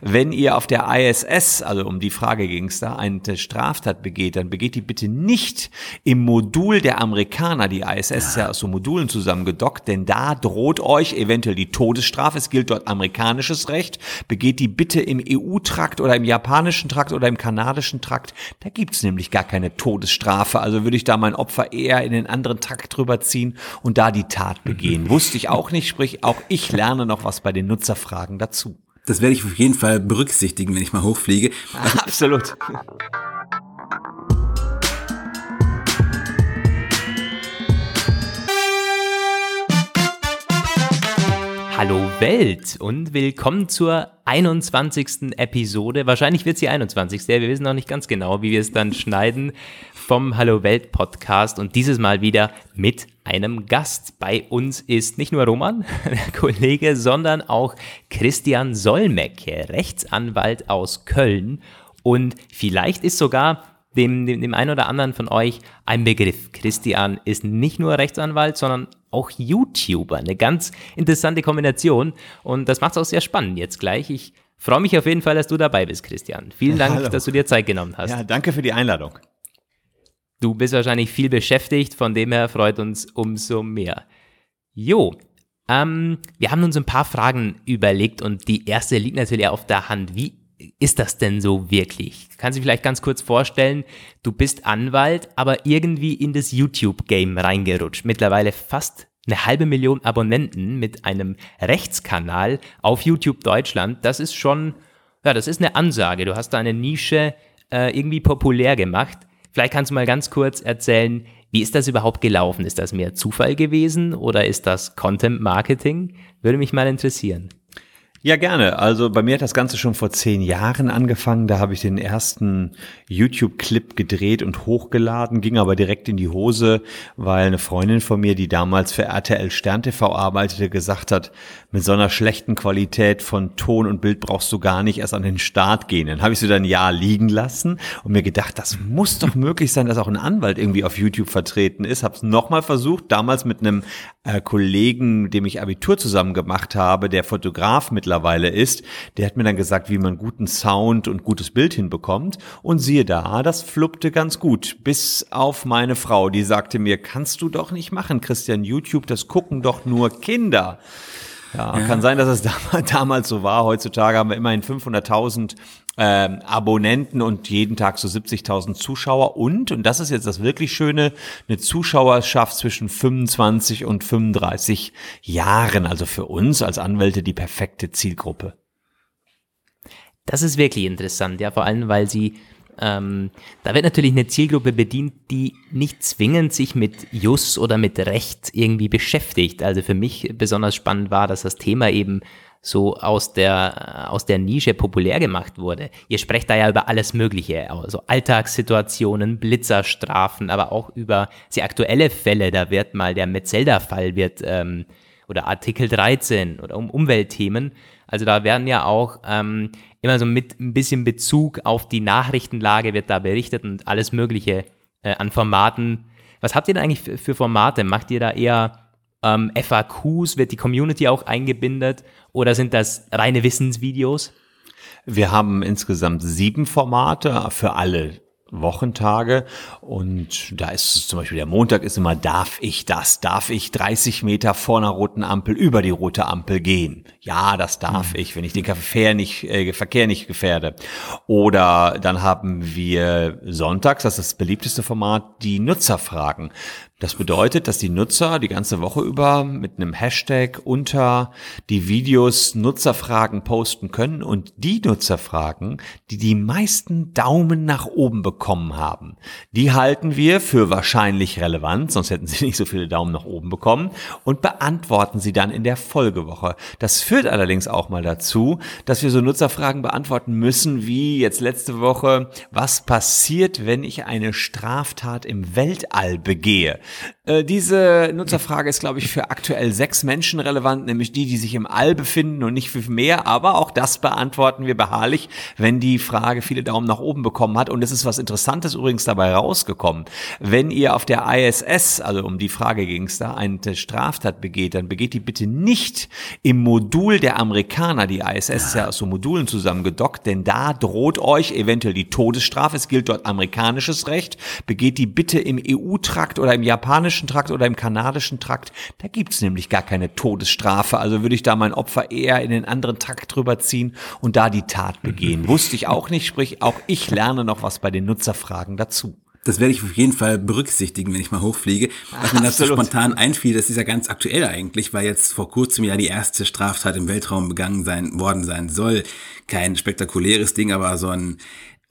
wenn ihr auf der ISS, also um die Frage ging es da, eine Straftat begeht, dann begeht die bitte nicht im Modul der Amerikaner. Die ISS ist ja aus so Modulen zusammengedockt, denn da droht euch eventuell die Todesstrafe. Es gilt dort amerikanisches Recht. Begeht die bitte im EU-Trakt oder im japanischen Trakt oder im kanadischen Trakt. Da gibt's nämlich gar keine Todesstrafe. Also würde ich da mein Opfer eher in den anderen Trakt drüber ziehen und da die Tat begehen. Wusste ich auch nicht, sprich auch ich lerne noch was bei den Nutzerfragen dazu. Das werde ich auf jeden Fall berücksichtigen, wenn ich mal hochfliege. Absolut. Hallo Welt und willkommen zur 21. Episode. Wahrscheinlich wird es die 21. Wir wissen noch nicht ganz genau, wie wir es dann schneiden vom Hallo Welt Podcast und dieses Mal wieder mit einem Gast. Bei uns ist nicht nur Roman, der Kollege, sondern auch Christian Solmecke, Rechtsanwalt aus Köln und vielleicht ist sogar dem, dem, dem einen oder anderen von euch ein Begriff. Christian ist nicht nur Rechtsanwalt, sondern auch YouTuber. Eine ganz interessante Kombination und das macht es auch sehr spannend jetzt gleich. Ich freue mich auf jeden Fall, dass du dabei bist, Christian. Vielen Dank, Hallo. dass du dir Zeit genommen hast. Ja, danke für die Einladung. Du bist wahrscheinlich viel beschäftigt, von dem her freut uns umso mehr. Jo, ähm, wir haben uns ein paar Fragen überlegt und die erste liegt natürlich auf der Hand. Wie ist das denn so wirklich? Kannst du vielleicht ganz kurz vorstellen, du bist Anwalt, aber irgendwie in das YouTube-Game reingerutscht. Mittlerweile fast eine halbe Million Abonnenten mit einem Rechtskanal auf YouTube Deutschland. Das ist schon, ja, das ist eine Ansage. Du hast da eine Nische äh, irgendwie populär gemacht. Vielleicht kannst du mal ganz kurz erzählen, wie ist das überhaupt gelaufen? Ist das mehr Zufall gewesen oder ist das Content Marketing? Würde mich mal interessieren. Ja, gerne. Also bei mir hat das Ganze schon vor zehn Jahren angefangen. Da habe ich den ersten YouTube-Clip gedreht und hochgeladen, ging aber direkt in die Hose, weil eine Freundin von mir, die damals für RTL Stern TV arbeitete, gesagt hat, mit so einer schlechten Qualität von Ton und Bild brauchst du gar nicht erst an den Start gehen. Dann habe ich sie dann ein Jahr liegen lassen und mir gedacht, das muss doch möglich sein, dass auch ein Anwalt irgendwie auf YouTube vertreten ist. Habe es nochmal versucht, damals mit einem äh, Kollegen, dem ich Abitur zusammen gemacht habe, der Fotograf mittlerweile ist, der hat mir dann gesagt, wie man guten Sound und gutes Bild hinbekommt. Und siehe da, das fluppte ganz gut. Bis auf meine Frau, die sagte mir, kannst du doch nicht machen, Christian, YouTube, das gucken doch nur Kinder. Ja, ja. kann sein, dass es damals so war. Heutzutage haben wir immerhin 500.000 ähm, Abonnenten und jeden Tag so 70.000 Zuschauer und, und das ist jetzt das wirklich Schöne, eine Zuschauerschaft zwischen 25 und 35 Jahren. Also für uns als Anwälte die perfekte Zielgruppe. Das ist wirklich interessant, ja, vor allem, weil sie ähm, da wird natürlich eine Zielgruppe bedient, die nicht zwingend sich mit Jus oder mit Recht irgendwie beschäftigt. Also für mich besonders spannend war, dass das Thema eben so aus der, aus der Nische populär gemacht wurde. Ihr sprecht da ja über alles Mögliche, also Alltagssituationen, Blitzerstrafen, aber auch über sehr aktuelle Fälle. Da wird mal der Metzelder-Fall wird, ähm, oder Artikel 13 oder um Umweltthemen. Also da werden ja auch ähm, immer so mit ein bisschen Bezug auf die Nachrichtenlage wird da berichtet und alles Mögliche äh, an Formaten. Was habt ihr denn eigentlich für, für Formate? Macht ihr da eher ähm, FAQs? Wird die Community auch eingebindet? Oder sind das reine Wissensvideos? Wir haben insgesamt sieben Formate für alle Wochentage und da ist zum Beispiel der Montag ist immer, darf ich das? Darf ich 30 Meter vor einer roten Ampel über die rote Ampel gehen? Ja, das darf ich, wenn ich den Verkehr nicht, äh, Verkehr nicht gefährde. Oder dann haben wir sonntags, das ist das beliebteste Format, die Nutzerfragen. Das bedeutet, dass die Nutzer die ganze Woche über mit einem Hashtag unter die Videos Nutzerfragen posten können und die Nutzerfragen, die die meisten Daumen nach oben bekommen haben, die halten wir für wahrscheinlich relevant, sonst hätten sie nicht so viele Daumen nach oben bekommen und beantworten sie dann in der Folgewoche. Das führt allerdings auch mal dazu, dass wir so Nutzerfragen beantworten müssen, wie jetzt letzte Woche, was passiert, wenn ich eine Straftat im Weltall begehe? Äh, diese Nutzerfrage ist, glaube ich, für aktuell sechs Menschen relevant, nämlich die, die sich im All befinden und nicht für mehr. Aber auch das beantworten wir beharrlich, wenn die Frage viele Daumen nach oben bekommen hat. Und es ist was Interessantes übrigens dabei rausgekommen. Wenn ihr auf der ISS, also um die Frage ging es da, eine Straftat begeht, dann begeht die bitte nicht im Modul der Amerikaner. Die ISS ist ja aus so Modulen zusammengedockt, denn da droht euch eventuell die Todesstrafe. Es gilt dort amerikanisches Recht. Begeht die bitte im EU-Trakt oder im japanischen Trakt oder im kanadischen Trakt. Da gibt's nämlich gar keine Todesstrafe. Also würde ich da mein Opfer eher in den anderen Trakt drüber ziehen und da die Tat begehen. Wusste ich auch nicht, sprich auch ich lerne noch was bei den Nutzerfragen dazu. Das werde ich auf jeden Fall berücksichtigen, wenn ich mal hochfliege. Was mir dazu spontan einfiel, das ist ja ganz aktuell eigentlich, weil jetzt vor kurzem ja die erste Straftat im Weltraum begangen sein, worden sein soll. Kein spektakuläres Ding, aber so ein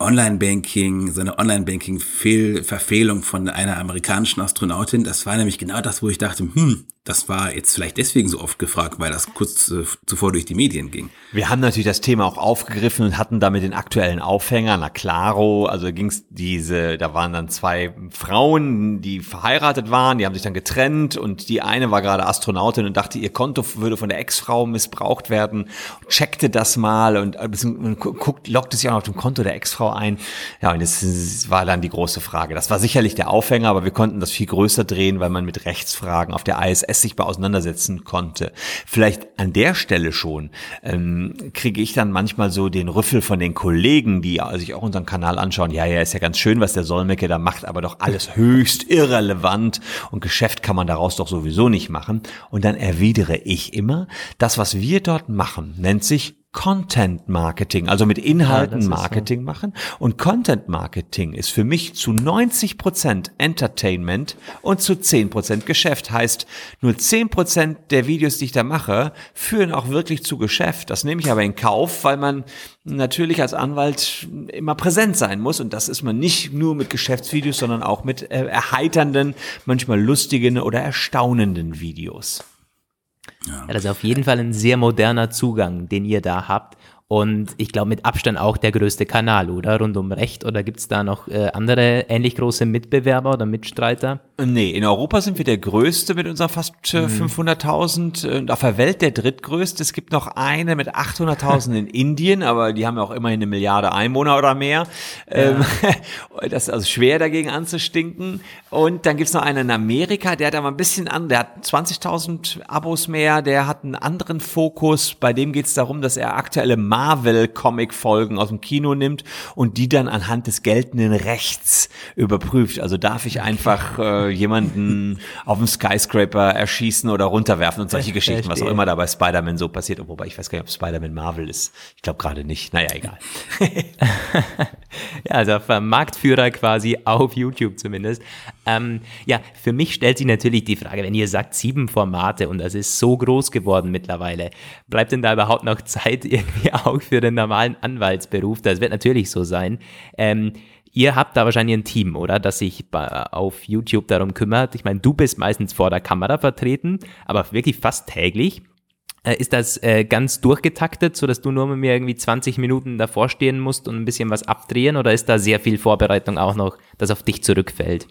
Online-Banking, so eine Online-Banking-Verfehlung von einer amerikanischen Astronautin. Das war nämlich genau das, wo ich dachte, hm, das war jetzt vielleicht deswegen so oft gefragt, weil das kurz äh, zuvor durch die Medien ging. Wir haben natürlich das Thema auch aufgegriffen und hatten damit den aktuellen Aufhänger. Na claro, also ging's diese, da waren dann zwei Frauen, die verheiratet waren, die haben sich dann getrennt und die eine war gerade Astronautin und dachte, ihr Konto würde von der Ex-Frau missbraucht werden, checkte das mal und, äh, und guckt, lockte sich auch noch auf dem Konto der Ex-Frau ein. Ja, und das war dann die große Frage. Das war sicherlich der Aufhänger, aber wir konnten das viel größer drehen, weil man mit Rechtsfragen auf der ISS sich sichtbar auseinandersetzen konnte. Vielleicht an der Stelle schon ähm, kriege ich dann manchmal so den Rüffel von den Kollegen, die sich auch unseren Kanal anschauen. Ja, ja, ist ja ganz schön, was der Solmecke da macht, aber doch alles höchst irrelevant und Geschäft kann man daraus doch sowieso nicht machen. Und dann erwidere ich immer, das, was wir dort machen, nennt sich Content Marketing, also mit Inhalten ja, Marketing so. machen. Und Content Marketing ist für mich zu 90 Prozent Entertainment und zu 10 Prozent Geschäft. Heißt, nur 10 Prozent der Videos, die ich da mache, führen auch wirklich zu Geschäft. Das nehme ich aber in Kauf, weil man natürlich als Anwalt immer präsent sein muss. Und das ist man nicht nur mit Geschäftsvideos, sondern auch mit äh, erheiternden, manchmal lustigen oder erstaunenden Videos. Ja. das ist auf jeden Fall ein sehr moderner Zugang, den ihr da habt. Und ich glaube mit Abstand auch der größte Kanal, oder? Rund um Recht. Oder gibt es da noch äh, andere ähnlich große Mitbewerber oder Mitstreiter? Nee, in Europa sind wir der größte mit unseren fast äh, mhm. 500.000 äh, und auf der Welt der drittgrößte. Es gibt noch eine mit 800.000 in Indien, aber die haben ja auch immerhin eine Milliarde Einwohner oder mehr. Ja. Ähm, das ist also schwer dagegen anzustinken. Und dann gibt's noch einen in Amerika, der hat aber ein bisschen an, der hat 20.000 Abos mehr, der hat einen anderen Fokus. Bei dem geht's darum, dass er aktuelle Marvel-Comic-Folgen aus dem Kino nimmt und die dann anhand des geltenden Rechts überprüft. Also darf ich einfach äh, jemanden auf dem Skyscraper erschießen oder runterwerfen und solche Geschichten, was auch immer da bei Spider-Man so passiert. Wobei ich weiß gar nicht, ob Spider-Man Marvel ist. Ich glaube gerade nicht. Naja, egal. ja, also Marktführer quasi auf YouTube zumindest. Ähm, ja, für mich stellt sich natürlich die Frage, wenn ihr sagt sieben Formate und das ist so groß geworden mittlerweile, bleibt denn da überhaupt noch Zeit irgendwie auch für den normalen Anwaltsberuf. Das wird natürlich so sein. Ähm, ihr habt da wahrscheinlich ein Team, oder? Das sich auf YouTube darum kümmert. Ich meine, du bist meistens vor der Kamera vertreten, aber wirklich fast täglich. Äh, ist das äh, ganz durchgetaktet, so dass du nur mit mir irgendwie 20 Minuten davor stehen musst und ein bisschen was abdrehen? Oder ist da sehr viel Vorbereitung auch noch, das auf dich zurückfällt?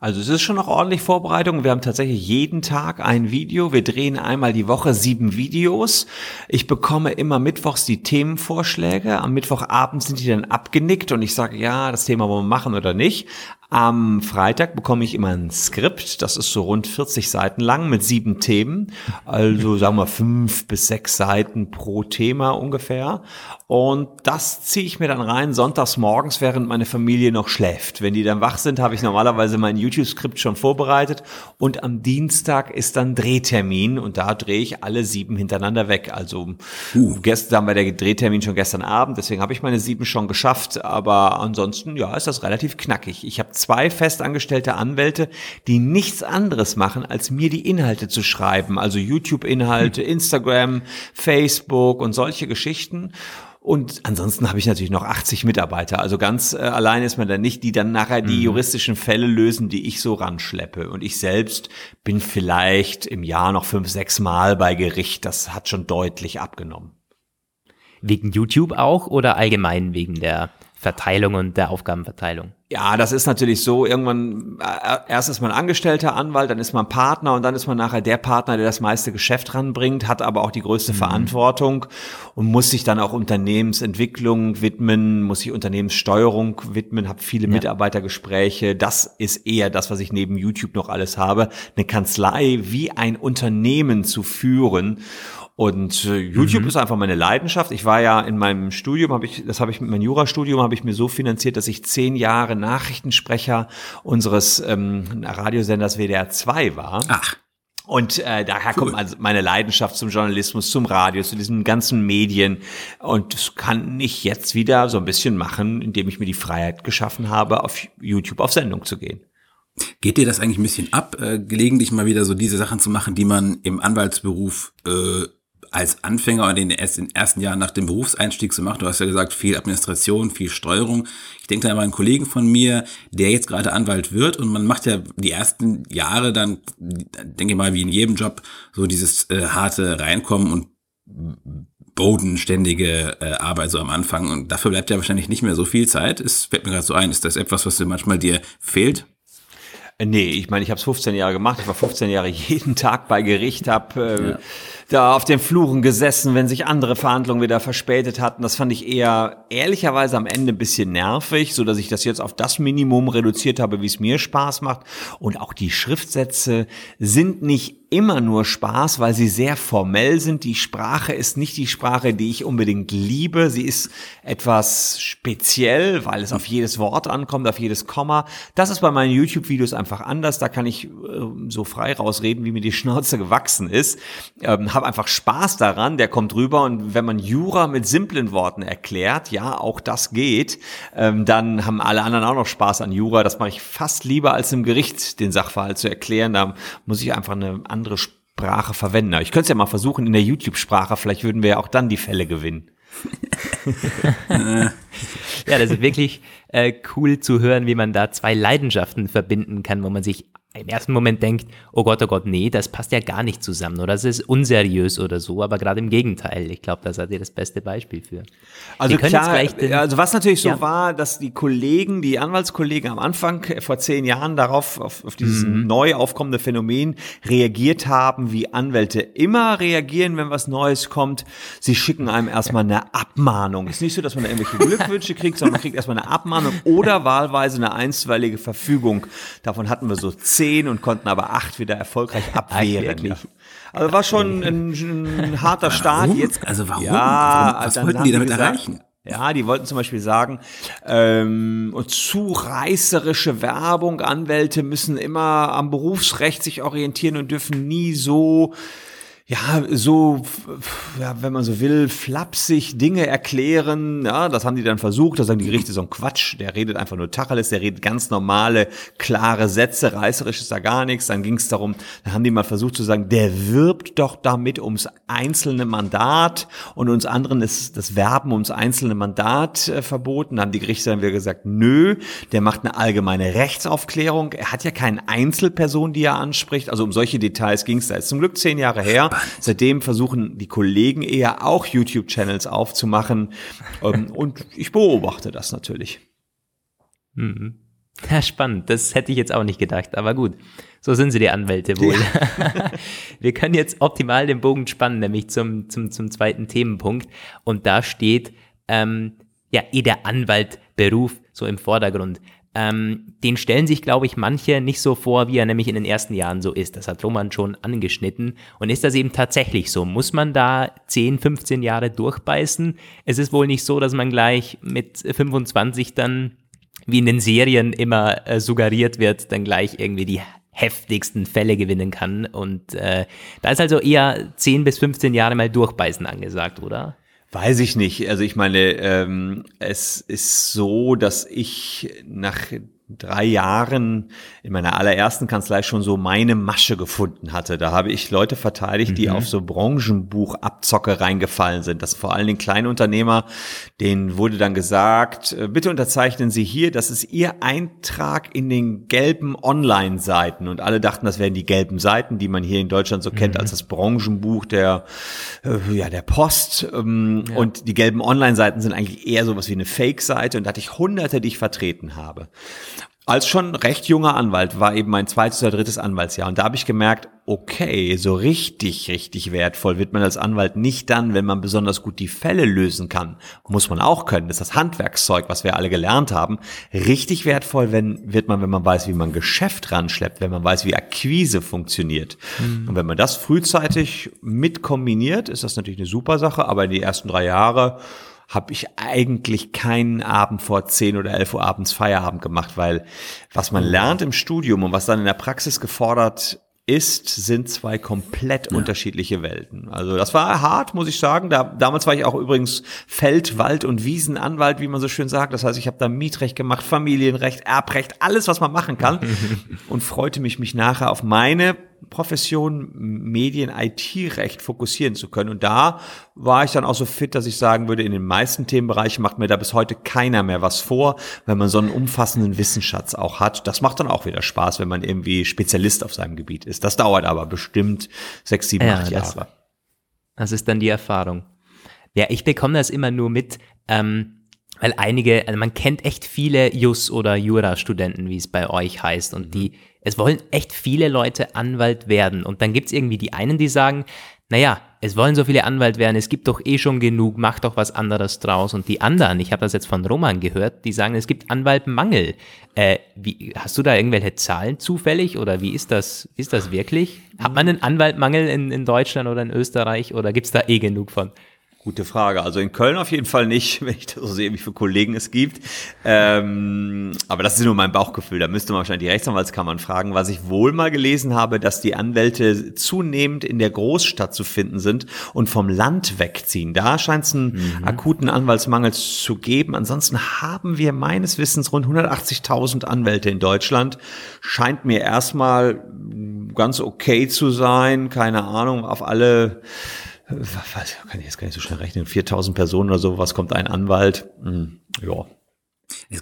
Also es ist schon noch ordentlich Vorbereitung. Wir haben tatsächlich jeden Tag ein Video. Wir drehen einmal die Woche sieben Videos. Ich bekomme immer mittwochs die Themenvorschläge. Am Mittwochabend sind die dann abgenickt und ich sage, ja, das Thema wollen wir machen oder nicht. Am Freitag bekomme ich immer ein Skript, das ist so rund 40 Seiten lang mit sieben Themen, also sagen wir fünf bis sechs Seiten pro Thema ungefähr. Und das ziehe ich mir dann rein sonntags morgens, während meine Familie noch schläft. Wenn die dann wach sind, habe ich normalerweise mein YouTube-Skript schon vorbereitet und am Dienstag ist dann Drehtermin und da drehe ich alle sieben hintereinander weg. Also uh. gestern war der Drehtermin schon gestern Abend, deswegen habe ich meine sieben schon geschafft, aber ansonsten ja, ist das relativ knackig. Ich habe zwei festangestellte Anwälte, die nichts anderes machen, als mir die Inhalte zu schreiben. Also YouTube-Inhalte, hm. Instagram, Facebook und solche Geschichten. Und ansonsten habe ich natürlich noch 80 Mitarbeiter. Also ganz äh, allein ist man da nicht, die dann nachher die mhm. juristischen Fälle lösen, die ich so ranschleppe. Und ich selbst bin vielleicht im Jahr noch fünf, sechs Mal bei Gericht. Das hat schon deutlich abgenommen. wegen YouTube auch oder allgemein wegen der Verteilung und der Aufgabenverteilung? Ja, das ist natürlich so. Irgendwann, äh, erst ist man angestellter Anwalt, dann ist man Partner und dann ist man nachher der Partner, der das meiste Geschäft ranbringt, hat aber auch die größte mhm. Verantwortung und muss sich dann auch Unternehmensentwicklung widmen, muss sich Unternehmenssteuerung widmen, habe viele ja. Mitarbeitergespräche. Das ist eher das, was ich neben YouTube noch alles habe. Eine Kanzlei wie ein Unternehmen zu führen. Und äh, YouTube mhm. ist einfach meine Leidenschaft. Ich war ja in meinem Studium, habe ich, das habe ich mit meinem Jurastudium, habe ich mir so finanziert, dass ich zehn Jahre Nachrichtensprecher unseres ähm, Radiosenders WDR 2 war. Ach. Und äh, daher cool. kommt also meine Leidenschaft zum Journalismus, zum Radio, zu diesen ganzen Medien. Und das kann ich jetzt wieder so ein bisschen machen, indem ich mir die Freiheit geschaffen habe, auf YouTube auf Sendung zu gehen. Geht dir das eigentlich ein bisschen ab, äh, gelegentlich mal wieder so diese Sachen zu machen, die man im Anwaltsberuf äh, als Anfänger in den ersten Jahren nach dem Berufseinstieg zu machen. Du hast ja gesagt, viel Administration, viel Steuerung. Ich denke da an einen Kollegen von mir, der jetzt gerade Anwalt wird und man macht ja die ersten Jahre dann, denke ich mal, wie in jedem Job, so dieses äh, harte Reinkommen und bodenständige äh, Arbeit so am Anfang. Und dafür bleibt ja wahrscheinlich nicht mehr so viel Zeit. Es fällt mir gerade so ein, ist das etwas, was dir manchmal dir fehlt? Nee, ich meine, ich habe es 15 Jahre gemacht. Ich war 15 Jahre jeden Tag bei Gericht, habe äh, ja da auf den Fluren gesessen, wenn sich andere Verhandlungen wieder verspätet hatten. Das fand ich eher ehrlicherweise am Ende ein bisschen nervig, so dass ich das jetzt auf das Minimum reduziert habe, wie es mir Spaß macht. Und auch die Schriftsätze sind nicht immer nur Spaß, weil sie sehr formell sind. Die Sprache ist nicht die Sprache, die ich unbedingt liebe. Sie ist etwas speziell, weil es auf jedes Wort ankommt, auf jedes Komma. Das ist bei meinen YouTube-Videos einfach anders. Da kann ich äh, so frei rausreden, wie mir die Schnauze gewachsen ist. Ähm, habe einfach Spaß daran, der kommt rüber und wenn man Jura mit simplen Worten erklärt, ja, auch das geht, ähm, dann haben alle anderen auch noch Spaß an Jura. Das mache ich fast lieber als im Gericht den Sachverhalt zu erklären. Da muss ich einfach eine andere Sprache verwenden. Aber ich könnte es ja mal versuchen in der YouTube-Sprache, vielleicht würden wir ja auch dann die Fälle gewinnen. ja, das ist wirklich äh, cool zu hören, wie man da zwei Leidenschaften verbinden kann, wo man sich im ersten Moment denkt, oh Gott, oh Gott, nee, das passt ja gar nicht zusammen oder das ist unseriös oder so, aber gerade im Gegenteil. Ich glaube, da seid ihr das beste Beispiel für. Also klar, den, also was natürlich so ja. war, dass die Kollegen, die Anwaltskollegen am Anfang äh, vor zehn Jahren darauf, auf, auf dieses mhm. neu aufkommende Phänomen reagiert haben, wie Anwälte immer reagieren, wenn was Neues kommt. Sie schicken einem erstmal eine Abmahnung. Ist nicht so, dass man da irgendwelche Glückwünsche kriegt, sondern man kriegt erstmal eine Abmahnung oder wahlweise eine einstweilige Verfügung. Davon hatten wir so zehn und konnten aber acht wieder erfolgreich abwehren. Ja. Also war schon ein, ein harter Start. Jetzt, also warum? Ja, warum? Was wollten die damit gesagt, erreichen? Ja, die wollten zum Beispiel sagen, ähm, zu reißerische Werbung, Anwälte müssen immer am Berufsrecht sich orientieren und dürfen nie so ja, so, ja, wenn man so will, flapsig Dinge erklären. Ja, das haben die dann versucht. Da sagen die Gerichte so ein Quatsch. Der redet einfach nur Tacheles, der redet ganz normale, klare Sätze. Reißerisch ist da gar nichts. Dann ging es darum, dann haben die mal versucht zu sagen, der wirbt doch damit ums einzelne Mandat und uns anderen ist das Werben ums einzelne Mandat äh, verboten. Dann haben die Gerichte dann wieder gesagt, nö, der macht eine allgemeine Rechtsaufklärung. Er hat ja keine Einzelperson, die er anspricht. Also um solche Details ging es da. Ist zum Glück zehn Jahre her. Seitdem versuchen die Kollegen eher auch YouTube-Channels aufzumachen. Ähm, und ich beobachte das natürlich. Mhm. Ja, spannend. Das hätte ich jetzt auch nicht gedacht. Aber gut, so sind sie die Anwälte wohl. Ja. Wir können jetzt optimal den Bogen spannen, nämlich zum, zum, zum zweiten Themenpunkt. Und da steht, ähm, ja, eh der Anwaltberuf so im Vordergrund. Ähm, den stellen sich, glaube ich, manche nicht so vor, wie er nämlich in den ersten Jahren so ist. Das hat Roman schon angeschnitten. Und ist das eben tatsächlich so? Muss man da 10, 15 Jahre durchbeißen? Es ist wohl nicht so, dass man gleich mit 25 dann, wie in den Serien immer äh, suggeriert wird, dann gleich irgendwie die heftigsten Fälle gewinnen kann. Und äh, da ist also eher 10 bis 15 Jahre mal durchbeißen angesagt, oder? Weiß ich nicht. Also ich meine, ähm, es ist so, dass ich nach drei Jahren in meiner allerersten Kanzlei schon so meine Masche gefunden hatte. Da habe ich Leute verteidigt, die mhm. auf so Branchenbuchabzocke reingefallen sind. Das vor allen Dingen Kleinunternehmer, denen wurde dann gesagt, äh, bitte unterzeichnen Sie hier, das ist Ihr Eintrag in den gelben Online-Seiten. Und alle dachten, das wären die gelben Seiten, die man hier in Deutschland so kennt mhm. als das Branchenbuch der, äh, ja, der Post. Ähm, ja. Und die gelben Online-Seiten sind eigentlich eher sowas wie eine Fake-Seite. Und da hatte ich hunderte, die ich vertreten habe als schon recht junger Anwalt war eben mein zweites oder drittes Anwaltsjahr. Und da habe ich gemerkt, okay, so richtig, richtig wertvoll wird man als Anwalt nicht dann, wenn man besonders gut die Fälle lösen kann. Muss man auch können. Das ist das Handwerkszeug, was wir alle gelernt haben. Richtig wertvoll wenn, wird man, wenn man weiß, wie man Geschäft ranschleppt, wenn man weiß, wie Akquise funktioniert. Mhm. Und wenn man das frühzeitig mit kombiniert, ist das natürlich eine super Sache. Aber in die ersten drei Jahre habe ich eigentlich keinen Abend vor 10 oder 11 Uhr abends Feierabend gemacht, weil was man lernt im Studium und was dann in der Praxis gefordert ist, sind zwei komplett ja. unterschiedliche Welten. Also das war hart, muss ich sagen. Da, damals war ich auch übrigens Feld-, Wald- und Wiesenanwalt, wie man so schön sagt. Das heißt, ich habe da Mietrecht gemacht, Familienrecht, Erbrecht, alles, was man machen kann. und freute mich, mich nachher auf meine Profession Medien, IT-Recht fokussieren zu können. Und da war ich dann auch so fit, dass ich sagen würde, in den meisten Themenbereichen macht mir da bis heute keiner mehr was vor, wenn man so einen umfassenden Wissensschatz auch hat. Das macht dann auch wieder Spaß, wenn man irgendwie Spezialist auf seinem Gebiet ist. Das dauert aber bestimmt sechs, sieben, ja, acht Jahre. Das, das, ist dann die Erfahrung. Ja, ich bekomme das immer nur mit, ähm, weil einige, also man kennt echt viele Jus- oder Jura-Studenten, wie es bei euch heißt, und die es wollen echt viele Leute Anwalt werden. Und dann gibt es irgendwie die einen, die sagen, naja, es wollen so viele Anwalt werden, es gibt doch eh schon genug, mach doch was anderes draus. Und die anderen, ich habe das jetzt von Roman gehört, die sagen, es gibt Anwaltmangel. Äh, wie, hast du da irgendwelche Zahlen zufällig oder wie ist das, ist das wirklich? Hat man einen Anwaltmangel in, in Deutschland oder in Österreich oder gibt es da eh genug von? Gute Frage. Also in Köln auf jeden Fall nicht, wenn ich das so sehe, wie viele Kollegen es gibt. Ähm, aber das ist nur mein Bauchgefühl. Da müsste man wahrscheinlich die Rechtsanwaltskammern fragen. Was ich wohl mal gelesen habe, dass die Anwälte zunehmend in der Großstadt zu finden sind und vom Land wegziehen. Da scheint es einen mhm. akuten Anwaltsmangel zu geben. Ansonsten haben wir meines Wissens rund 180.000 Anwälte in Deutschland. Scheint mir erstmal ganz okay zu sein. Keine Ahnung, auf alle was, kann ich jetzt gar nicht so schnell rechnen, 4000 Personen oder so, was kommt ein Anwalt? Hm, ja.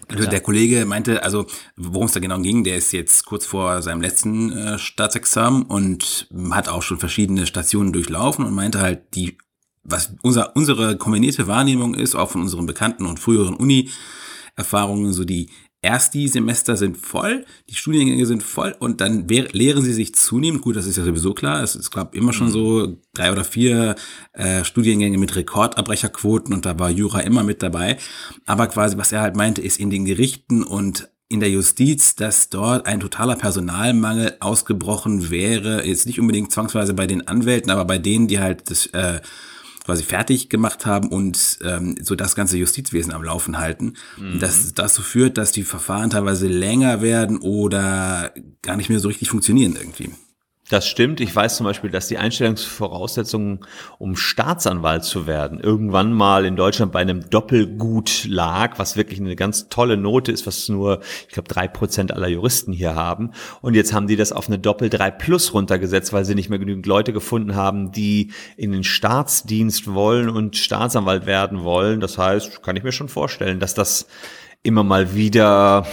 Also der Kollege meinte, also worum es da genau ging, der ist jetzt kurz vor seinem letzten äh, Staatsexamen und hat auch schon verschiedene Stationen durchlaufen und meinte halt, die, was unser, unsere kombinierte Wahrnehmung ist, auch von unseren bekannten und früheren Uni-Erfahrungen, so die erst die Semester sind voll, die Studiengänge sind voll und dann lehren sie sich zunehmend. Gut, das ist ja sowieso klar. Es, es gab immer schon mhm. so drei oder vier äh, Studiengänge mit Rekordabbrecherquoten und da war Jura immer mit dabei. Aber quasi, was er halt meinte, ist in den Gerichten und in der Justiz, dass dort ein totaler Personalmangel ausgebrochen wäre. Jetzt nicht unbedingt zwangsweise bei den Anwälten, aber bei denen, die halt das äh, quasi fertig gemacht haben und ähm, so das ganze Justizwesen am Laufen halten. Mhm. Das dazu führt, dass die Verfahren teilweise länger werden oder gar nicht mehr so richtig funktionieren irgendwie. Das stimmt. Ich weiß zum Beispiel, dass die Einstellungsvoraussetzungen, um Staatsanwalt zu werden, irgendwann mal in Deutschland bei einem Doppelgut lag, was wirklich eine ganz tolle Note ist, was nur, ich glaube, drei Prozent aller Juristen hier haben. Und jetzt haben die das auf eine Doppel 3 Plus runtergesetzt, weil sie nicht mehr genügend Leute gefunden haben, die in den Staatsdienst wollen und Staatsanwalt werden wollen. Das heißt, kann ich mir schon vorstellen, dass das immer mal wieder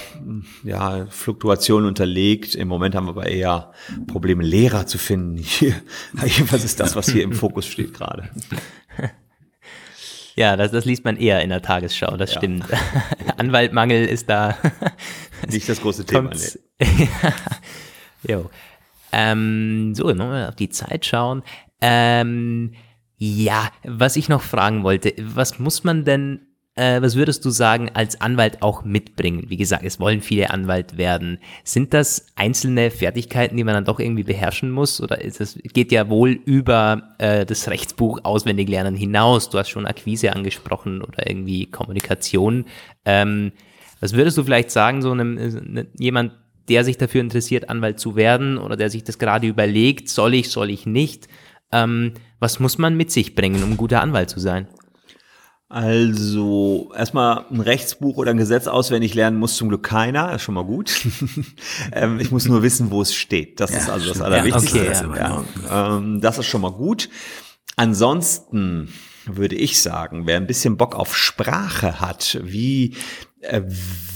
ja, Fluktuationen unterlegt. Im Moment haben wir aber eher Probleme, Lehrer zu finden. Hier, jedenfalls ist das, was hier im Fokus steht gerade. Ja, das, das liest man eher in der Tagesschau, das ja. stimmt. Anwaltmangel ist da. Nicht das große Thema. Nee. jo. Ähm, so, nochmal auf die Zeit schauen. Ähm, ja, was ich noch fragen wollte, was muss man denn äh, was würdest du sagen, als Anwalt auch mitbringen? Wie gesagt, es wollen viele Anwalt werden. Sind das einzelne Fertigkeiten, die man dann doch irgendwie beherrschen muss? Oder ist es, geht ja wohl über äh, das Rechtsbuch auswendig lernen hinaus? Du hast schon Akquise angesprochen oder irgendwie Kommunikation. Ähm, was würdest du vielleicht sagen, so einem, äh, ne, jemand, der sich dafür interessiert, Anwalt zu werden oder der sich das gerade überlegt, soll ich, soll ich nicht? Ähm, was muss man mit sich bringen, um guter Anwalt zu sein? Also erstmal ein Rechtsbuch oder ein Gesetz auswendig lernen muss zum Glück keiner, ist schon mal gut. ähm, ich muss nur wissen, wo es steht. Das ja, ist also das Allerwichtigste. Ja, okay, ja, ja. Ähm, das ist schon mal gut. Ansonsten würde ich sagen, wer ein bisschen Bock auf Sprache hat, wie äh,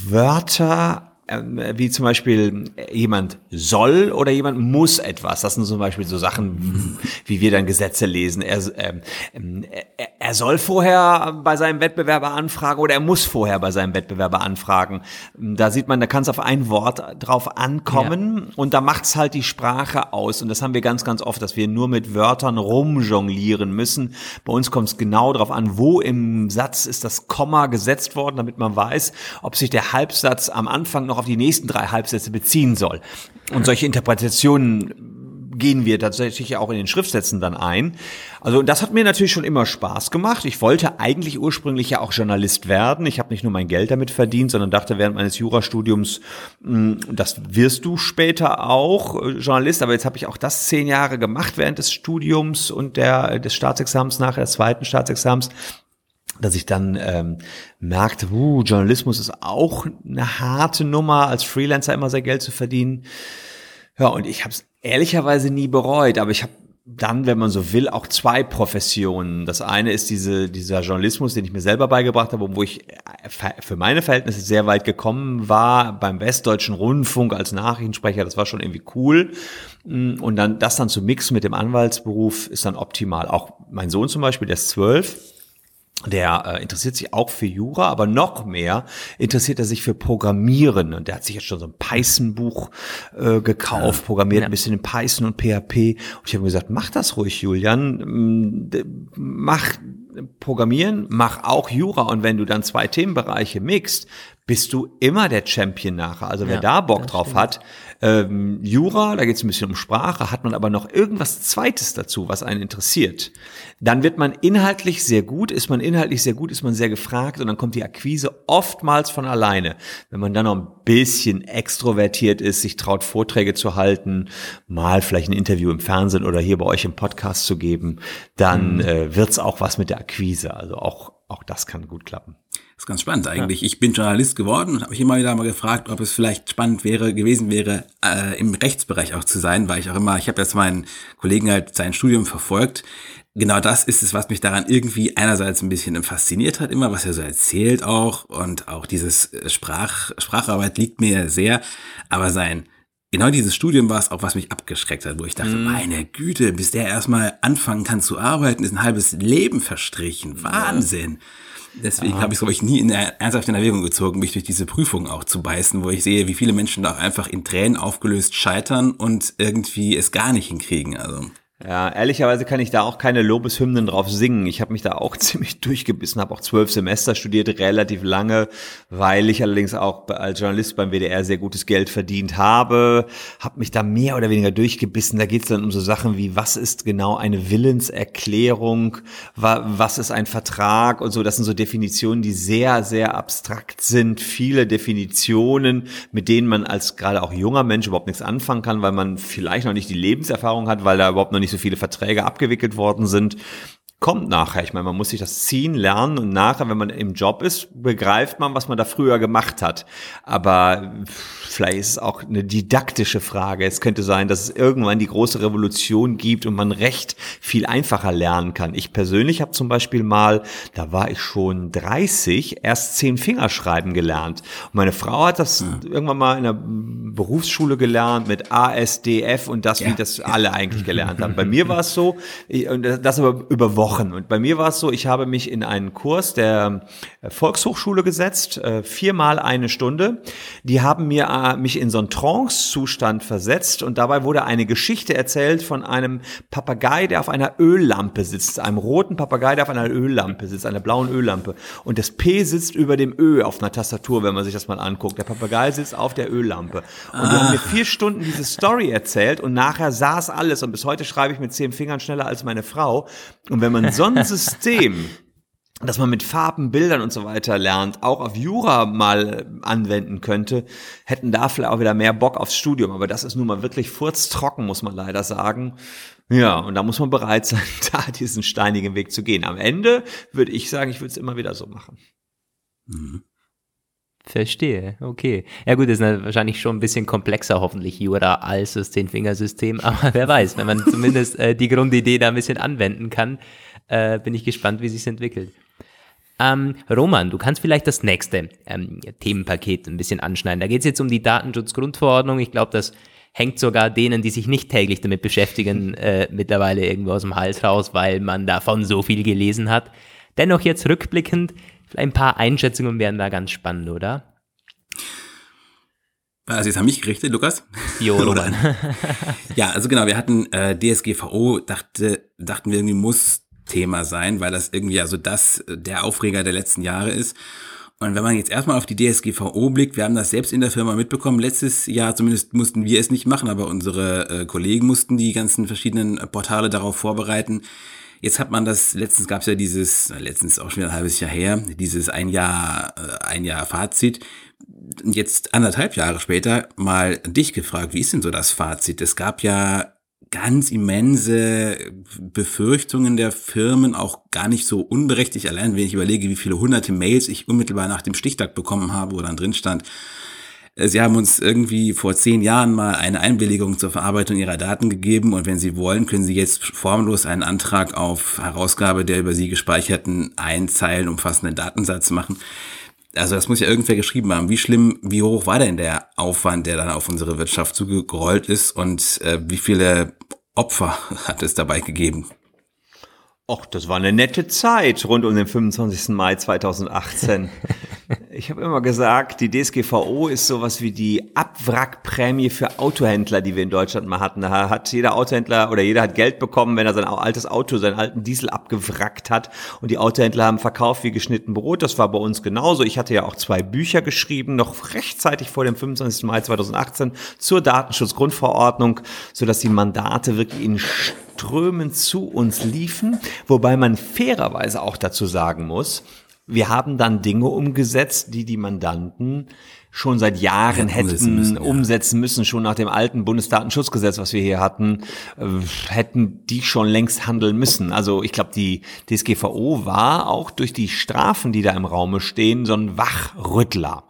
Wörter wie zum Beispiel jemand soll oder jemand muss etwas. Das sind zum Beispiel so Sachen, wie wir dann Gesetze lesen. Er, ähm, er, er soll vorher bei seinem Wettbewerber anfragen oder er muss vorher bei seinem Wettbewerber anfragen. Da sieht man, da kann es auf ein Wort drauf ankommen ja. und da macht's halt die Sprache aus. Und das haben wir ganz, ganz oft, dass wir nur mit Wörtern rumjonglieren müssen. Bei uns kommt es genau darauf an, wo im Satz ist das Komma gesetzt worden, damit man weiß, ob sich der Halbsatz am Anfang noch noch auf die nächsten drei Halbsätze beziehen soll. Und solche Interpretationen gehen wir tatsächlich auch in den Schriftsätzen dann ein. Also das hat mir natürlich schon immer Spaß gemacht. Ich wollte eigentlich ursprünglich ja auch Journalist werden. Ich habe nicht nur mein Geld damit verdient, sondern dachte während meines Jurastudiums, hm, das wirst du später auch äh, Journalist. Aber jetzt habe ich auch das zehn Jahre gemacht während des Studiums und der des Staatsexamens nachher des zweiten Staatsexamens dass ich dann ähm, merkte, uh, Journalismus ist auch eine harte Nummer, als Freelancer immer sehr Geld zu verdienen. Ja, und ich habe es ehrlicherweise nie bereut, aber ich habe dann, wenn man so will, auch zwei Professionen. Das eine ist diese, dieser Journalismus, den ich mir selber beigebracht habe, wo ich äh, für meine Verhältnisse sehr weit gekommen war, beim Westdeutschen Rundfunk als Nachrichtensprecher, das war schon irgendwie cool. Und dann das dann zu mixen mit dem Anwaltsberuf ist dann optimal. Auch mein Sohn zum Beispiel, der ist zwölf, der äh, interessiert sich auch für Jura, aber noch mehr interessiert er sich für Programmieren. Und der hat sich jetzt schon so ein Python-Buch äh, gekauft, programmiert ja. ein bisschen in Python und PHP. Und ich habe gesagt, mach das ruhig, Julian. Mm, mach Programmieren, mach auch Jura. Und wenn du dann zwei Themenbereiche mixt, bist du immer der Champion nachher. Also wer ja, da Bock drauf stimmt. hat, ähm, Jura, da geht es ein bisschen um Sprache, hat man aber noch irgendwas Zweites dazu, was einen interessiert, dann wird man inhaltlich sehr gut, ist man inhaltlich sehr gut, ist man sehr gefragt und dann kommt die Akquise oftmals von alleine. Wenn man dann noch ein bisschen extrovertiert ist, sich traut, Vorträge zu halten, mal vielleicht ein Interview im Fernsehen oder hier bei euch im Podcast zu geben, dann mhm. äh, wird's auch was mit der Akquise. Also auch, auch das kann gut klappen. Das ist ganz spannend eigentlich. Ja. Ich bin Journalist geworden und habe mich immer wieder mal gefragt, ob es vielleicht spannend wäre, gewesen wäre, äh, im Rechtsbereich auch zu sein, weil ich auch immer, ich habe jetzt meinen Kollegen halt sein Studium verfolgt. Genau das ist es, was mich daran irgendwie einerseits ein bisschen fasziniert hat, immer was er so erzählt auch und auch dieses äh, Sprach, Spracharbeit liegt mir sehr, aber sein genau dieses Studium war es auch, was mich abgeschreckt hat, wo ich dachte, mm. meine Güte, bis der erstmal anfangen kann zu arbeiten, ist ein halbes Leben verstrichen. Wahnsinn. Ja. Deswegen ja. habe ich es, glaube ich, nie in ernsthaft in Erwägung gezogen, mich durch diese Prüfung auch zu beißen, wo ich sehe, wie viele Menschen da auch einfach in Tränen aufgelöst scheitern und irgendwie es gar nicht hinkriegen. Also. Ja, ehrlicherweise kann ich da auch keine Lobeshymnen drauf singen. Ich habe mich da auch ziemlich durchgebissen, habe auch zwölf Semester studiert, relativ lange, weil ich allerdings auch als Journalist beim WDR sehr gutes Geld verdient habe, habe mich da mehr oder weniger durchgebissen. Da geht es dann um so Sachen wie, was ist genau eine Willenserklärung, was ist ein Vertrag und so. Das sind so Definitionen, die sehr, sehr abstrakt sind. Viele Definitionen, mit denen man als gerade auch junger Mensch überhaupt nichts anfangen kann, weil man vielleicht noch nicht die Lebenserfahrung hat, weil da überhaupt noch nicht nicht so viele Verträge abgewickelt worden sind, kommt nachher. Ich meine, man muss sich das ziehen, lernen und nachher, wenn man im Job ist, begreift man, was man da früher gemacht hat. Aber vielleicht ist es auch eine didaktische Frage. Es könnte sein, dass es irgendwann die große Revolution gibt und man Recht viel einfacher lernen kann. Ich persönlich habe zum Beispiel mal, da war ich schon 30, erst zehn Fingerschreiben gelernt. Und meine Frau hat das ja. irgendwann mal in der Berufsschule gelernt mit ASDF und das, ja. wie das alle eigentlich gelernt haben. Bei mir war es so, und das aber über Wochen. Und bei mir war es so, ich habe mich in einen Kurs der Volkshochschule gesetzt, äh, viermal eine Stunde. Die haben mir mich in so einen Trance-Zustand versetzt und dabei wurde eine Geschichte erzählt von einem Papagei, der auf einer Öllampe sitzt, einem roten Papagei, der auf einer Öllampe sitzt, einer blauen Öllampe. Und das P sitzt über dem Ö auf einer Tastatur, wenn man sich das mal anguckt. Der Papagei sitzt auf der Öllampe. Und ah. die haben mir vier Stunden diese Story erzählt und nachher saß alles. Und bis heute schreibe ich mit zehn Fingern schneller als meine Frau. Und wenn man so ein System dass man mit Farben, Bildern und so weiter lernt, auch auf Jura mal anwenden könnte, hätten da vielleicht auch wieder mehr Bock aufs Studium. Aber das ist nun mal wirklich furztrocken, muss man leider sagen. Ja, und da muss man bereit sein, da diesen steinigen Weg zu gehen. Am Ende würde ich sagen, ich würde es immer wieder so machen. Mhm. Verstehe, okay. Ja gut, ist wahrscheinlich schon ein bisschen komplexer hoffentlich Jura als das Zehn-Fingersystem, aber wer weiß, wenn man zumindest äh, die Grundidee da ein bisschen anwenden kann, äh, bin ich gespannt, wie sich entwickelt. Ähm, Roman, du kannst vielleicht das nächste ähm, Themenpaket ein bisschen anschneiden. Da geht es jetzt um die Datenschutzgrundverordnung. Ich glaube, das hängt sogar denen, die sich nicht täglich damit beschäftigen, äh, mittlerweile irgendwo aus dem Hals raus, weil man davon so viel gelesen hat. Dennoch jetzt rückblickend, ein paar Einschätzungen wären da ganz spannend, oder? Also jetzt haben mich gerichtet, Lukas? Jo, Roman. ja, also genau, wir hatten äh, DSGVO, dachte, dachten wir irgendwie muss Thema sein, weil das irgendwie also das äh, der Aufreger der letzten Jahre ist. Und wenn man jetzt erstmal auf die DSGVO blickt, wir haben das selbst in der Firma mitbekommen. Letztes Jahr zumindest mussten wir es nicht machen, aber unsere äh, Kollegen mussten die ganzen verschiedenen äh, Portale darauf vorbereiten. Jetzt hat man das, letztens gab es ja dieses, letztens auch schon wieder ein halbes Jahr her, dieses ein Jahr, ein Jahr Fazit. Jetzt anderthalb Jahre später mal dich gefragt, wie ist denn so das Fazit? Es gab ja ganz immense Befürchtungen der Firmen, auch gar nicht so unberechtigt, allein wenn ich überlege, wie viele hunderte Mails ich unmittelbar nach dem Stichtag bekommen habe, wo dann drin stand, äh, Sie haben uns irgendwie vor zehn Jahren mal eine Einwilligung zur Verarbeitung Ihrer Daten gegeben und wenn Sie wollen, können Sie jetzt formlos einen Antrag auf Herausgabe der über Sie gespeicherten ein Zeilen umfassenden Datensatz machen also das muss ja irgendwer geschrieben haben. Wie schlimm, wie hoch war denn der Aufwand, der dann auf unsere Wirtschaft zugerollt ist und äh, wie viele Opfer hat es dabei gegeben? Och, das war eine nette Zeit rund um den 25. Mai 2018. Ich habe immer gesagt, die DSGVO ist sowas wie die Abwrackprämie für Autohändler, die wir in Deutschland mal hatten. Da hat jeder Autohändler oder jeder hat Geld bekommen, wenn er sein altes Auto, seinen alten Diesel abgewrackt hat. Und die Autohändler haben verkauft wie geschnitten Brot. Das war bei uns genauso. Ich hatte ja auch zwei Bücher geschrieben, noch rechtzeitig vor dem 25. Mai 2018 zur Datenschutzgrundverordnung, sodass die Mandate wirklich in strömend zu uns liefen, wobei man fairerweise auch dazu sagen muss, wir haben dann Dinge umgesetzt, die die Mandanten schon seit Jahren hätten umsetzen müssen, ja. umsetzen müssen, schon nach dem alten Bundesdatenschutzgesetz, was wir hier hatten, äh, hätten die schon längst handeln müssen. Also ich glaube, die DSGVO war auch durch die Strafen, die da im Raume stehen, so ein Wachrüttler.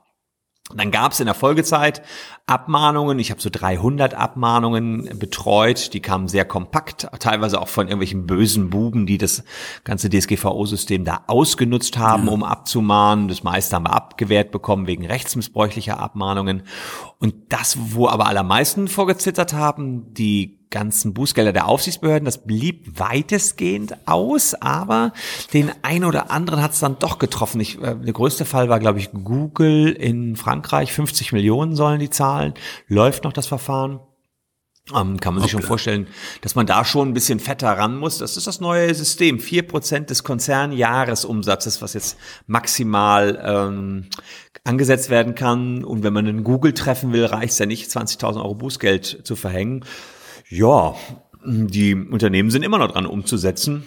Dann gab es in der Folgezeit Abmahnungen. Ich habe so 300 Abmahnungen betreut. Die kamen sehr kompakt, teilweise auch von irgendwelchen bösen Buben, die das ganze DSGVO-System da ausgenutzt haben, mhm. um abzumahnen. Das meiste haben wir abgewehrt bekommen wegen rechtsmissbräuchlicher Abmahnungen. Und das, wo aber allermeisten vorgezittert haben, die ganzen Bußgelder der Aufsichtsbehörden. Das blieb weitestgehend aus, aber den einen oder anderen hat es dann doch getroffen. Ich, äh, der größte Fall war, glaube ich, Google in Frankreich. 50 Millionen sollen die zahlen. Läuft noch das Verfahren. Ähm, kann man sich okay. schon vorstellen, dass man da schon ein bisschen fetter ran muss. Das ist das neue System. Vier Prozent des Konzernjahresumsatzes, was jetzt maximal ähm, angesetzt werden kann. Und wenn man einen Google treffen will, reicht es ja nicht, 20.000 Euro Bußgeld zu verhängen. Ja, die Unternehmen sind immer noch dran umzusetzen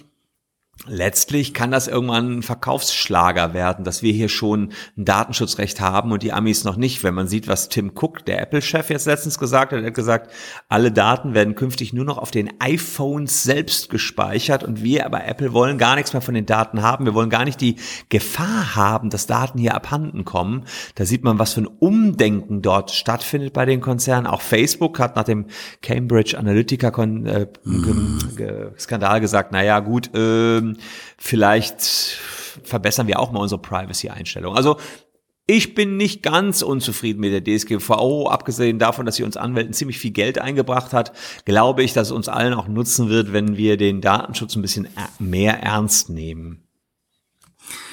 letztlich kann das irgendwann ein Verkaufsschlager werden, dass wir hier schon ein Datenschutzrecht haben und die Amis noch nicht. Wenn man sieht, was Tim Cook, der Apple-Chef, jetzt letztens gesagt hat, er hat gesagt, alle Daten werden künftig nur noch auf den iPhones selbst gespeichert und wir aber Apple wollen gar nichts mehr von den Daten haben. Wir wollen gar nicht die Gefahr haben, dass Daten hier abhanden kommen. Da sieht man, was für ein Umdenken dort stattfindet bei den Konzernen. Auch Facebook hat nach dem Cambridge Analytica-Skandal äh, gesagt, naja gut, vielleicht verbessern wir auch mal unsere Privacy-Einstellung. Also ich bin nicht ganz unzufrieden mit der DSGVO, abgesehen davon, dass sie uns Anwälten ziemlich viel Geld eingebracht hat, glaube ich, dass es uns allen auch nutzen wird, wenn wir den Datenschutz ein bisschen mehr ernst nehmen.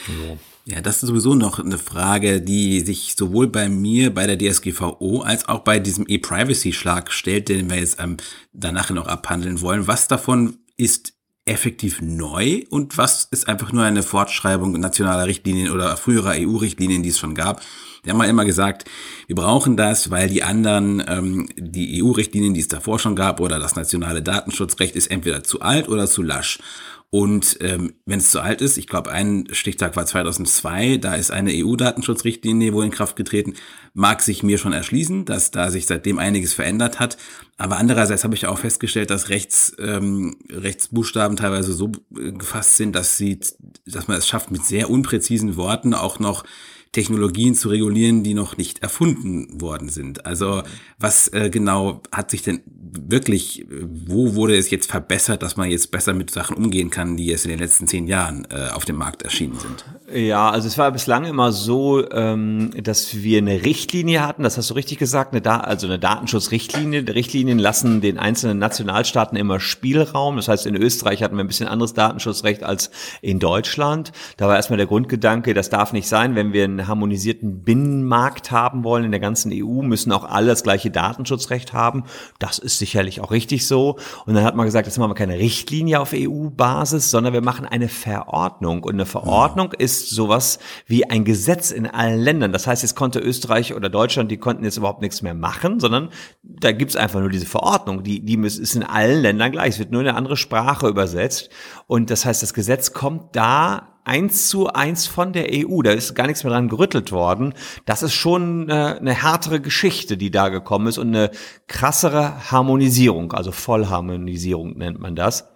So. Ja, das ist sowieso noch eine Frage, die sich sowohl bei mir, bei der DSGVO, als auch bei diesem E-Privacy-Schlag stellt, den wir jetzt ähm, danach noch abhandeln wollen. Was davon ist effektiv neu und was ist einfach nur eine Fortschreibung nationaler Richtlinien oder früherer EU-Richtlinien, die es schon gab. Die haben mal immer gesagt, wir brauchen das, weil die anderen, ähm, die EU-Richtlinien, die es davor schon gab, oder das nationale Datenschutzrecht ist entweder zu alt oder zu lasch. Und ähm, wenn es zu alt ist, ich glaube, ein Stichtag war 2002, da ist eine EU-Datenschutzrichtlinie wohl in Kraft getreten, mag sich mir schon erschließen, dass da sich seitdem einiges verändert hat. Aber andererseits habe ich auch festgestellt, dass Rechts, ähm, Rechtsbuchstaben teilweise so äh, gefasst sind, dass sie, dass man es schafft, mit sehr unpräzisen Worten auch noch Technologien zu regulieren, die noch nicht erfunden worden sind. Also was äh, genau hat sich denn wirklich, wo wurde es jetzt verbessert, dass man jetzt besser mit Sachen umgehen kann, die jetzt in den letzten zehn Jahren äh, auf dem Markt erschienen sind? Ja, also es war bislang immer so, ähm, dass wir eine Richtlinie hatten, das hast du richtig gesagt, eine da also eine Datenschutzrichtlinie. Richtlinien lassen den einzelnen Nationalstaaten immer Spielraum. Das heißt, in Österreich hatten wir ein bisschen anderes Datenschutzrecht als in Deutschland. Da war erstmal der Grundgedanke, das darf nicht sein, wenn wir einen harmonisierten Binnenmarkt haben wollen in der ganzen EU, müssen auch alle das gleiche Datenschutzrecht haben. Das ist sicherlich auch richtig so. Und dann hat man gesagt, jetzt machen wir keine Richtlinie auf EU-Basis, sondern wir machen eine Verordnung. Und eine Verordnung ja. ist sowas wie ein Gesetz in allen Ländern. Das heißt, jetzt konnte Österreich oder Deutschland, die konnten jetzt überhaupt nichts mehr machen, sondern da gibt's einfach nur diese Verordnung. Die, die ist in allen Ländern gleich. Es wird nur in eine andere Sprache übersetzt. Und das heißt, das Gesetz kommt da eins zu eins von der EU. Da ist gar nichts mehr dran gerüttelt worden. Das ist schon äh, eine härtere Geschichte, die da gekommen ist und eine krassere Harmonisierung, also Vollharmonisierung nennt man das.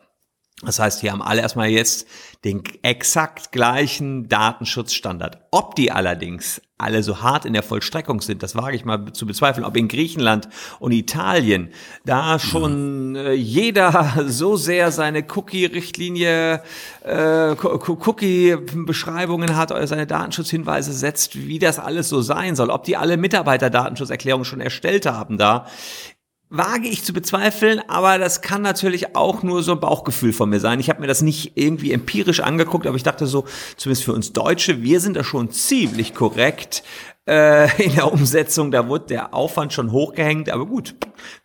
Das heißt, hier haben alle erstmal jetzt den exakt gleichen Datenschutzstandard. Ob die allerdings alle so hart in der Vollstreckung sind, das wage ich mal zu bezweifeln. Ob in Griechenland und Italien da schon äh, jeder so sehr seine Cookie-Richtlinie, äh, Cookie-Beschreibungen hat oder seine Datenschutzhinweise setzt, wie das alles so sein soll. Ob die alle Mitarbeiterdatenschutzerklärungen schon erstellt haben da wage ich zu bezweifeln, aber das kann natürlich auch nur so ein Bauchgefühl von mir sein. Ich habe mir das nicht irgendwie empirisch angeguckt, aber ich dachte so, zumindest für uns Deutsche, wir sind da schon ziemlich korrekt äh, in der Umsetzung. Da wurde der Aufwand schon hochgehängt, aber gut,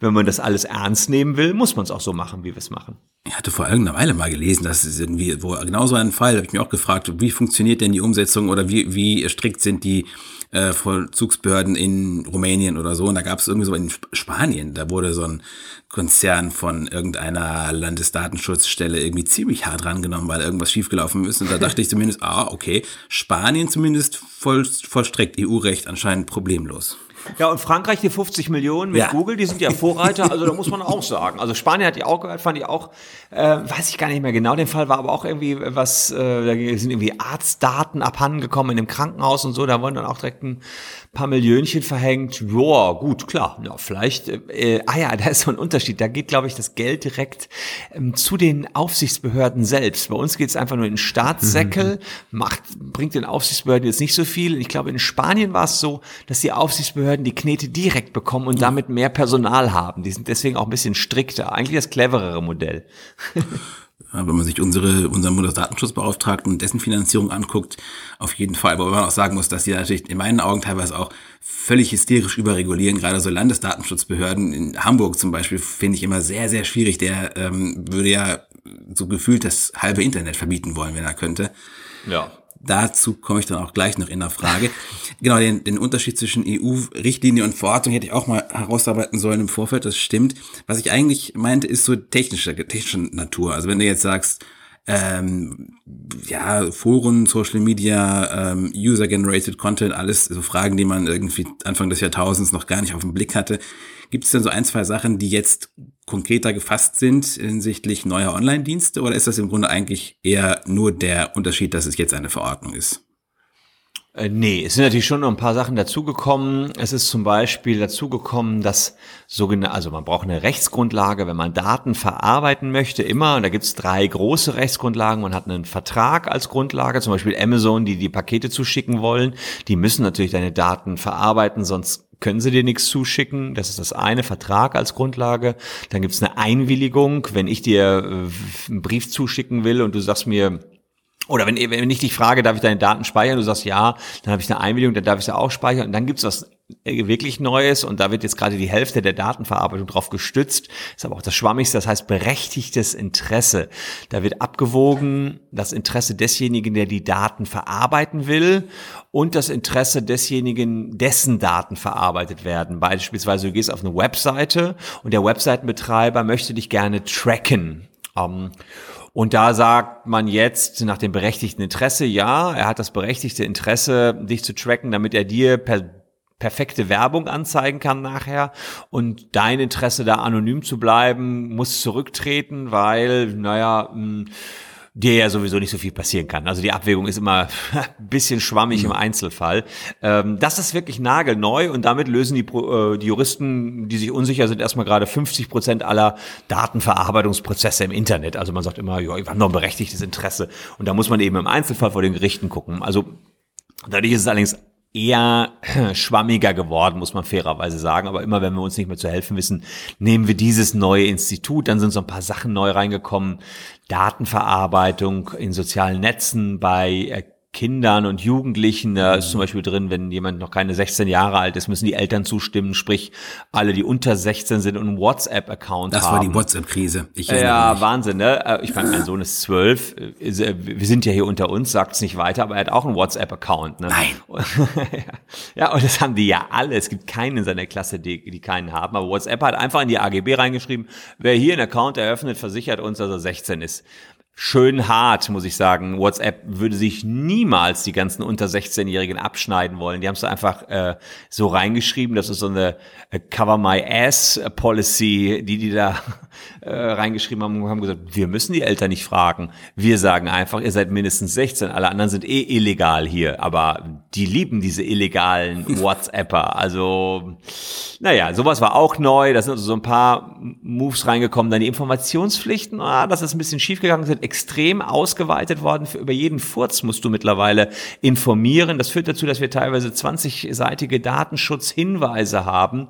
wenn man das alles ernst nehmen will, muss man es auch so machen, wie wir es machen. Ich hatte vor irgendeiner Weile mal gelesen, dass es irgendwie, wo genau so ein Fall, habe ich mir auch gefragt, wie funktioniert denn die Umsetzung oder wie, wie strikt sind die äh, Vollzugsbehörden in Rumänien oder so. Und da gab es irgendwie so in Spanien, da wurde so ein Konzern von irgendeiner Landesdatenschutzstelle irgendwie ziemlich hart rangenommen, weil irgendwas schiefgelaufen ist. Und da dachte ich zumindest, ah, okay, Spanien zumindest voll, vollstreckt EU-Recht anscheinend problemlos. Ja, und Frankreich die 50 Millionen mit ja. Google, die sind ja Vorreiter, also da muss man auch sagen. Also Spanien hat die auch gehört, fand ich auch, äh, weiß ich gar nicht mehr genau, den Fall war aber auch irgendwie was, äh, da sind irgendwie Arztdaten abhandengekommen in dem Krankenhaus und so, da wurden dann auch direkt ein paar Millionchen verhängt. Ja, gut, klar. Ja, vielleicht, äh, ah ja, da ist so ein Unterschied. Da geht, glaube ich, das Geld direkt ähm, zu den Aufsichtsbehörden selbst. Bei uns geht es einfach nur in Staatssäckel, mhm. macht, bringt den Aufsichtsbehörden jetzt nicht so viel. Ich glaube, in Spanien war es so, dass die Aufsichtsbehörden die Knete direkt bekommen und damit mehr Personal haben. Die sind deswegen auch ein bisschen strikter. Eigentlich das cleverere Modell. wenn man sich unsere, unseren Bundesdatenschutzbeauftragten und dessen Finanzierung anguckt, auf jeden Fall. Aber man auch sagen muss, dass die natürlich in meinen Augen teilweise auch völlig hysterisch überregulieren. Gerade so Landesdatenschutzbehörden in Hamburg zum Beispiel finde ich immer sehr, sehr schwierig. Der ähm, würde ja so gefühlt das halbe Internet verbieten wollen, wenn er könnte. Ja. Dazu komme ich dann auch gleich noch in der Frage. genau, den, den Unterschied zwischen EU-Richtlinie und Verordnung hätte ich auch mal herausarbeiten sollen im Vorfeld, das stimmt. Was ich eigentlich meinte, ist so technische, technische Natur. Also wenn du jetzt sagst, ähm, ja, Foren, Social Media, ähm, User-Generated Content, alles so Fragen, die man irgendwie Anfang des Jahrtausends noch gar nicht auf den Blick hatte. Gibt es denn so ein, zwei Sachen, die jetzt konkreter gefasst sind hinsichtlich neuer Online-Dienste oder ist das im Grunde eigentlich eher nur der Unterschied, dass es jetzt eine Verordnung ist? Äh, nee, es sind natürlich schon noch ein paar Sachen dazugekommen. Es ist zum Beispiel dazugekommen, dass sogenannte, also man braucht eine Rechtsgrundlage, wenn man Daten verarbeiten möchte, immer. Und da gibt es drei große Rechtsgrundlagen. Man hat einen Vertrag als Grundlage, zum Beispiel Amazon, die die Pakete zuschicken wollen. Die müssen natürlich deine Daten verarbeiten, sonst können sie dir nichts zuschicken. Das ist das eine, Vertrag als Grundlage. Dann gibt es eine Einwilligung, wenn ich dir äh, einen Brief zuschicken will und du sagst mir, Oder wenn, wenn ich dich frage, darf ich deine Daten speichern, du sagst ja, dann habe ich eine Einwilligung, dann darf ich sie auch speichern. Und dann gibt's was wirklich Neues und da wird jetzt gerade die Hälfte der Datenverarbeitung drauf gestützt. Ist aber auch das Schwammigste, das heißt berechtigtes Interesse. Da wird abgewogen das Interesse desjenigen, der die Daten verarbeiten will und das Interesse desjenigen, dessen Daten verarbeitet werden. Beispielsweise du gehst auf eine Webseite und der Webseitenbetreiber möchte dich gerne tracken. Um, ähm, und da sagt man jetzt nach dem berechtigten Interesse, ja, er hat das berechtigte Interesse, dich zu tracken, damit er dir per perfekte Werbung anzeigen kann nachher und dein Interesse da anonym zu bleiben, muss zurücktreten, weil, naja, mh, hm, dir ja sowieso nicht so viel passieren kann. Also die Abwägung ist immer ein bisschen schwammig mhm. im Einzelfall. Ähm, das ist wirklich nagelneu und damit lösen die, äh, die Juristen, die sich unsicher sind, erstmal gerade 50 Prozent aller Datenverarbeitungsprozesse im Internet. Also man sagt immer, ja, wir haben noch ein berechtigtes Interesse. Und da muss man eben im Einzelfall vor den Gerichten gucken. Also dadurch ist es allerdings eher schwammiger geworden, muss man fairerweise sagen. Aber immer wenn wir uns nicht mehr zu helfen wissen, nehmen wir dieses neue Institut. Dann sind so ein paar Sachen neu reingekommen. Datenverarbeitung in sozialen Netzen bei äh, Kindern und Jugendlichen. Da ist zum Beispiel drin, wenn jemand noch keine 16 Jahre alt ist, müssen die Eltern zustimmen, sprich alle, die unter 16 sind und einen WhatsApp-Account haben. Das war die WhatsApp-Krise. Ja, mich. Wahnsinn, ne? Äh, ich meine, mein Sohn ist zwölf. Äh, wir sind ja hier unter uns, sagt es nicht weiter, aber er hat auch einen WhatsApp-Account. Ne? Nein. ja, und das haben die ja alle. Es gibt keinen in seiner Klasse, die, die keinen haben. Aber WhatsApp hat einfach in die AGB reingeschrieben, wer hier einen Account eröffnet, versichert uns, dass er 16 ist schön hart, muss ich sagen. WhatsApp würde sich niemals die ganzen unter 16-Jährigen abschneiden wollen. Die haben es einfach äh, so reingeschrieben. Das ist so eine äh, Cover My Ass Policy, die die da äh, reingeschrieben haben und haben gesagt, wir müssen die Eltern nicht fragen. Wir sagen einfach, ihr seid mindestens 16. Alle anderen sind eh illegal hier. Aber die lieben diese illegalen WhatsApper. Also, naja, sowas war auch neu. Da sind also so ein paar Moves reingekommen. Dann die Informationspflichten, ah, das ist ein bisschen schiefgegangen, sind extrem ausgeweitet worden. Für über jeden Furz musst du mittlerweile informieren. Das führt dazu, dass wir teilweise 20-seitige Datenschutzhinweise haben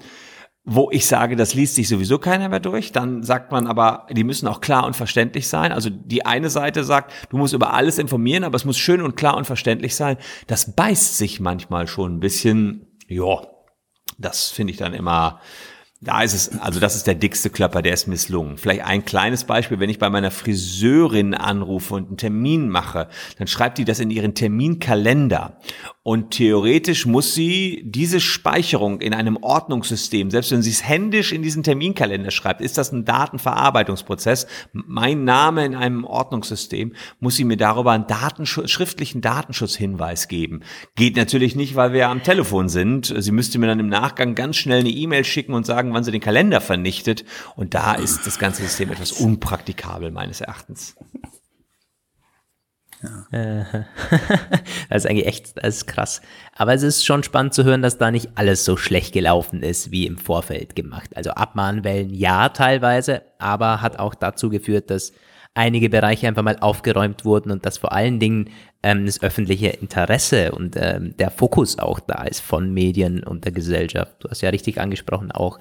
wo ich sage, das liest sich sowieso keiner mehr durch. Dann sagt man aber, die müssen auch klar und verständlich sein. Also die eine Seite sagt, du musst über alles informieren, aber es muss schön und klar und verständlich sein. Das beißt sich manchmal schon ein bisschen. Ja, das finde ich dann immer da ist es, also das ist der dickste Klapper, der ist misslungen. Vielleicht ein kleines Beispiel, wenn ich bei meiner Friseurin anrufe und einen Termin mache, dann schreibt die das in ihren Terminkalender. Und theoretisch muss sie diese Speicherung in einem Ordnungssystem, selbst wenn sie es händisch in diesen Terminkalender schreibt, ist das ein Datenverarbeitungsprozess. Mein Name in einem Ordnungssystem, muss sie mir darüber einen Datenschutz, schriftlichen Datenschutzhinweis geben. Geht natürlich nicht, weil wir am Telefon sind. Sie müsste mir dann im Nachgang ganz schnell eine E-Mail schicken und sagen, wann sie den Kalender vernichtet. Und da ist das ganze System etwas unpraktikabel meines Erachtens. Ja. das ist eigentlich echt, das ist krass. Aber es ist schon spannend zu hören, dass da nicht alles so schlecht gelaufen ist, wie im Vorfeld gemacht. Also Abmahnwellen ja teilweise, aber hat auch dazu geführt, dass einige Bereiche einfach mal aufgeräumt wurden und dass vor allen Dingen ähm, das öffentliche Interesse und ähm, der Fokus auch da ist von Medien und der Gesellschaft. Du hast ja richtig angesprochen, auch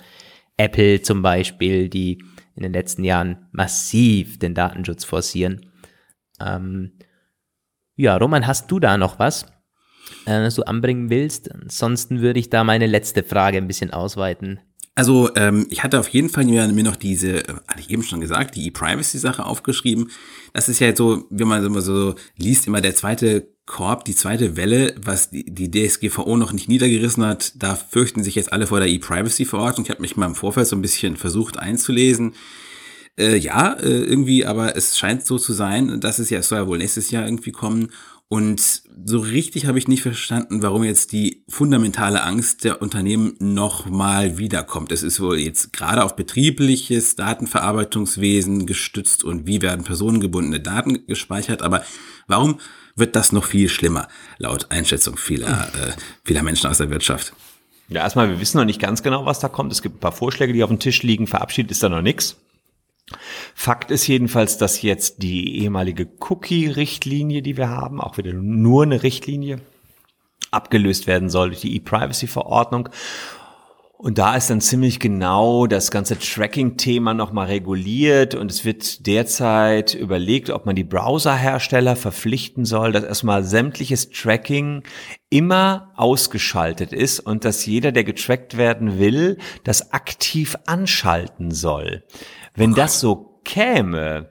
Apple zum Beispiel, die in den letzten Jahren massiv den Datenschutz forcieren. Ähm, ja, Roman, hast du da noch was, äh, was du anbringen willst? Ansonsten würde ich da meine letzte Frage ein bisschen ausweiten. Also ähm, ich hatte auf jeden Fall mir noch diese, äh, hatte ich eben schon gesagt, die E-Privacy-Sache aufgeschrieben. Das ist ja so, wie man immer so liest, immer der zweite Korb, die zweite Welle, was die, die DSGVO noch nicht niedergerissen hat. Da fürchten sich jetzt alle vor der E-Privacy-Verordnung. Ich habe mich mal im Vorfeld so ein bisschen versucht einzulesen. Äh, ja, äh, irgendwie, aber es scheint so zu sein, dass es ja, es soll ja wohl nächstes Jahr irgendwie kommen. Und so richtig habe ich nicht verstanden, warum jetzt die fundamentale Angst der Unternehmen nochmal wiederkommt. Es ist wohl jetzt gerade auf betriebliches Datenverarbeitungswesen gestützt und wie werden personengebundene Daten gespeichert. Aber warum wird das noch viel schlimmer, laut Einschätzung vieler, äh, vieler Menschen aus der Wirtschaft? Ja, erstmal, wir wissen noch nicht ganz genau, was da kommt. Es gibt ein paar Vorschläge, die auf dem Tisch liegen. Verabschiedet ist da noch nichts. Fakt ist jedenfalls, dass jetzt die ehemalige Cookie-Richtlinie, die wir haben, auch wieder nur eine Richtlinie, abgelöst werden soll durch die E-Privacy-Verordnung. Und da ist dann ziemlich genau das ganze Tracking-Thema nochmal reguliert und es wird derzeit überlegt, ob man die Browserhersteller verpflichten soll, dass erstmal sämtliches Tracking immer ausgeschaltet ist und dass jeder, der getrackt werden will, das aktiv anschalten soll. Wenn das so käme,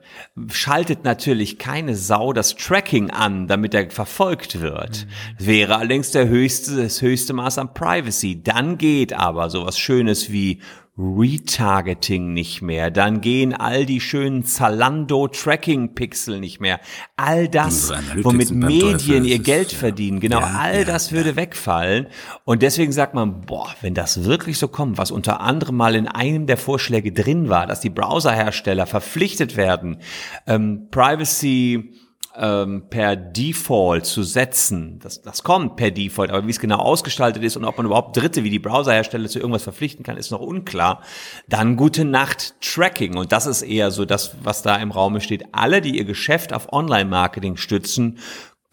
schaltet natürlich keine Sau das Tracking an, damit er verfolgt wird. Mhm. Wäre allerdings der höchste, das höchste Maß an Privacy. Dann geht aber sowas Schönes wie Retargeting nicht mehr, dann gehen all die schönen Zalando-Tracking-Pixel nicht mehr. All das, womit Medien ihr Geld ja. verdienen, genau, ja, all ja, das würde wegfallen. Und deswegen sagt man, boah, wenn das wirklich so kommt, was unter anderem mal in einem der Vorschläge drin war, dass die Browserhersteller verpflichtet werden, ähm, Privacy ähm, per Default zu setzen, das, das kommt per Default, aber wie es genau ausgestaltet ist und ob man überhaupt Dritte wie die Browserhersteller zu irgendwas verpflichten kann, ist noch unklar. Dann gute Nacht Tracking und das ist eher so das, was da im Raume steht. Alle, die ihr Geschäft auf Online-Marketing stützen,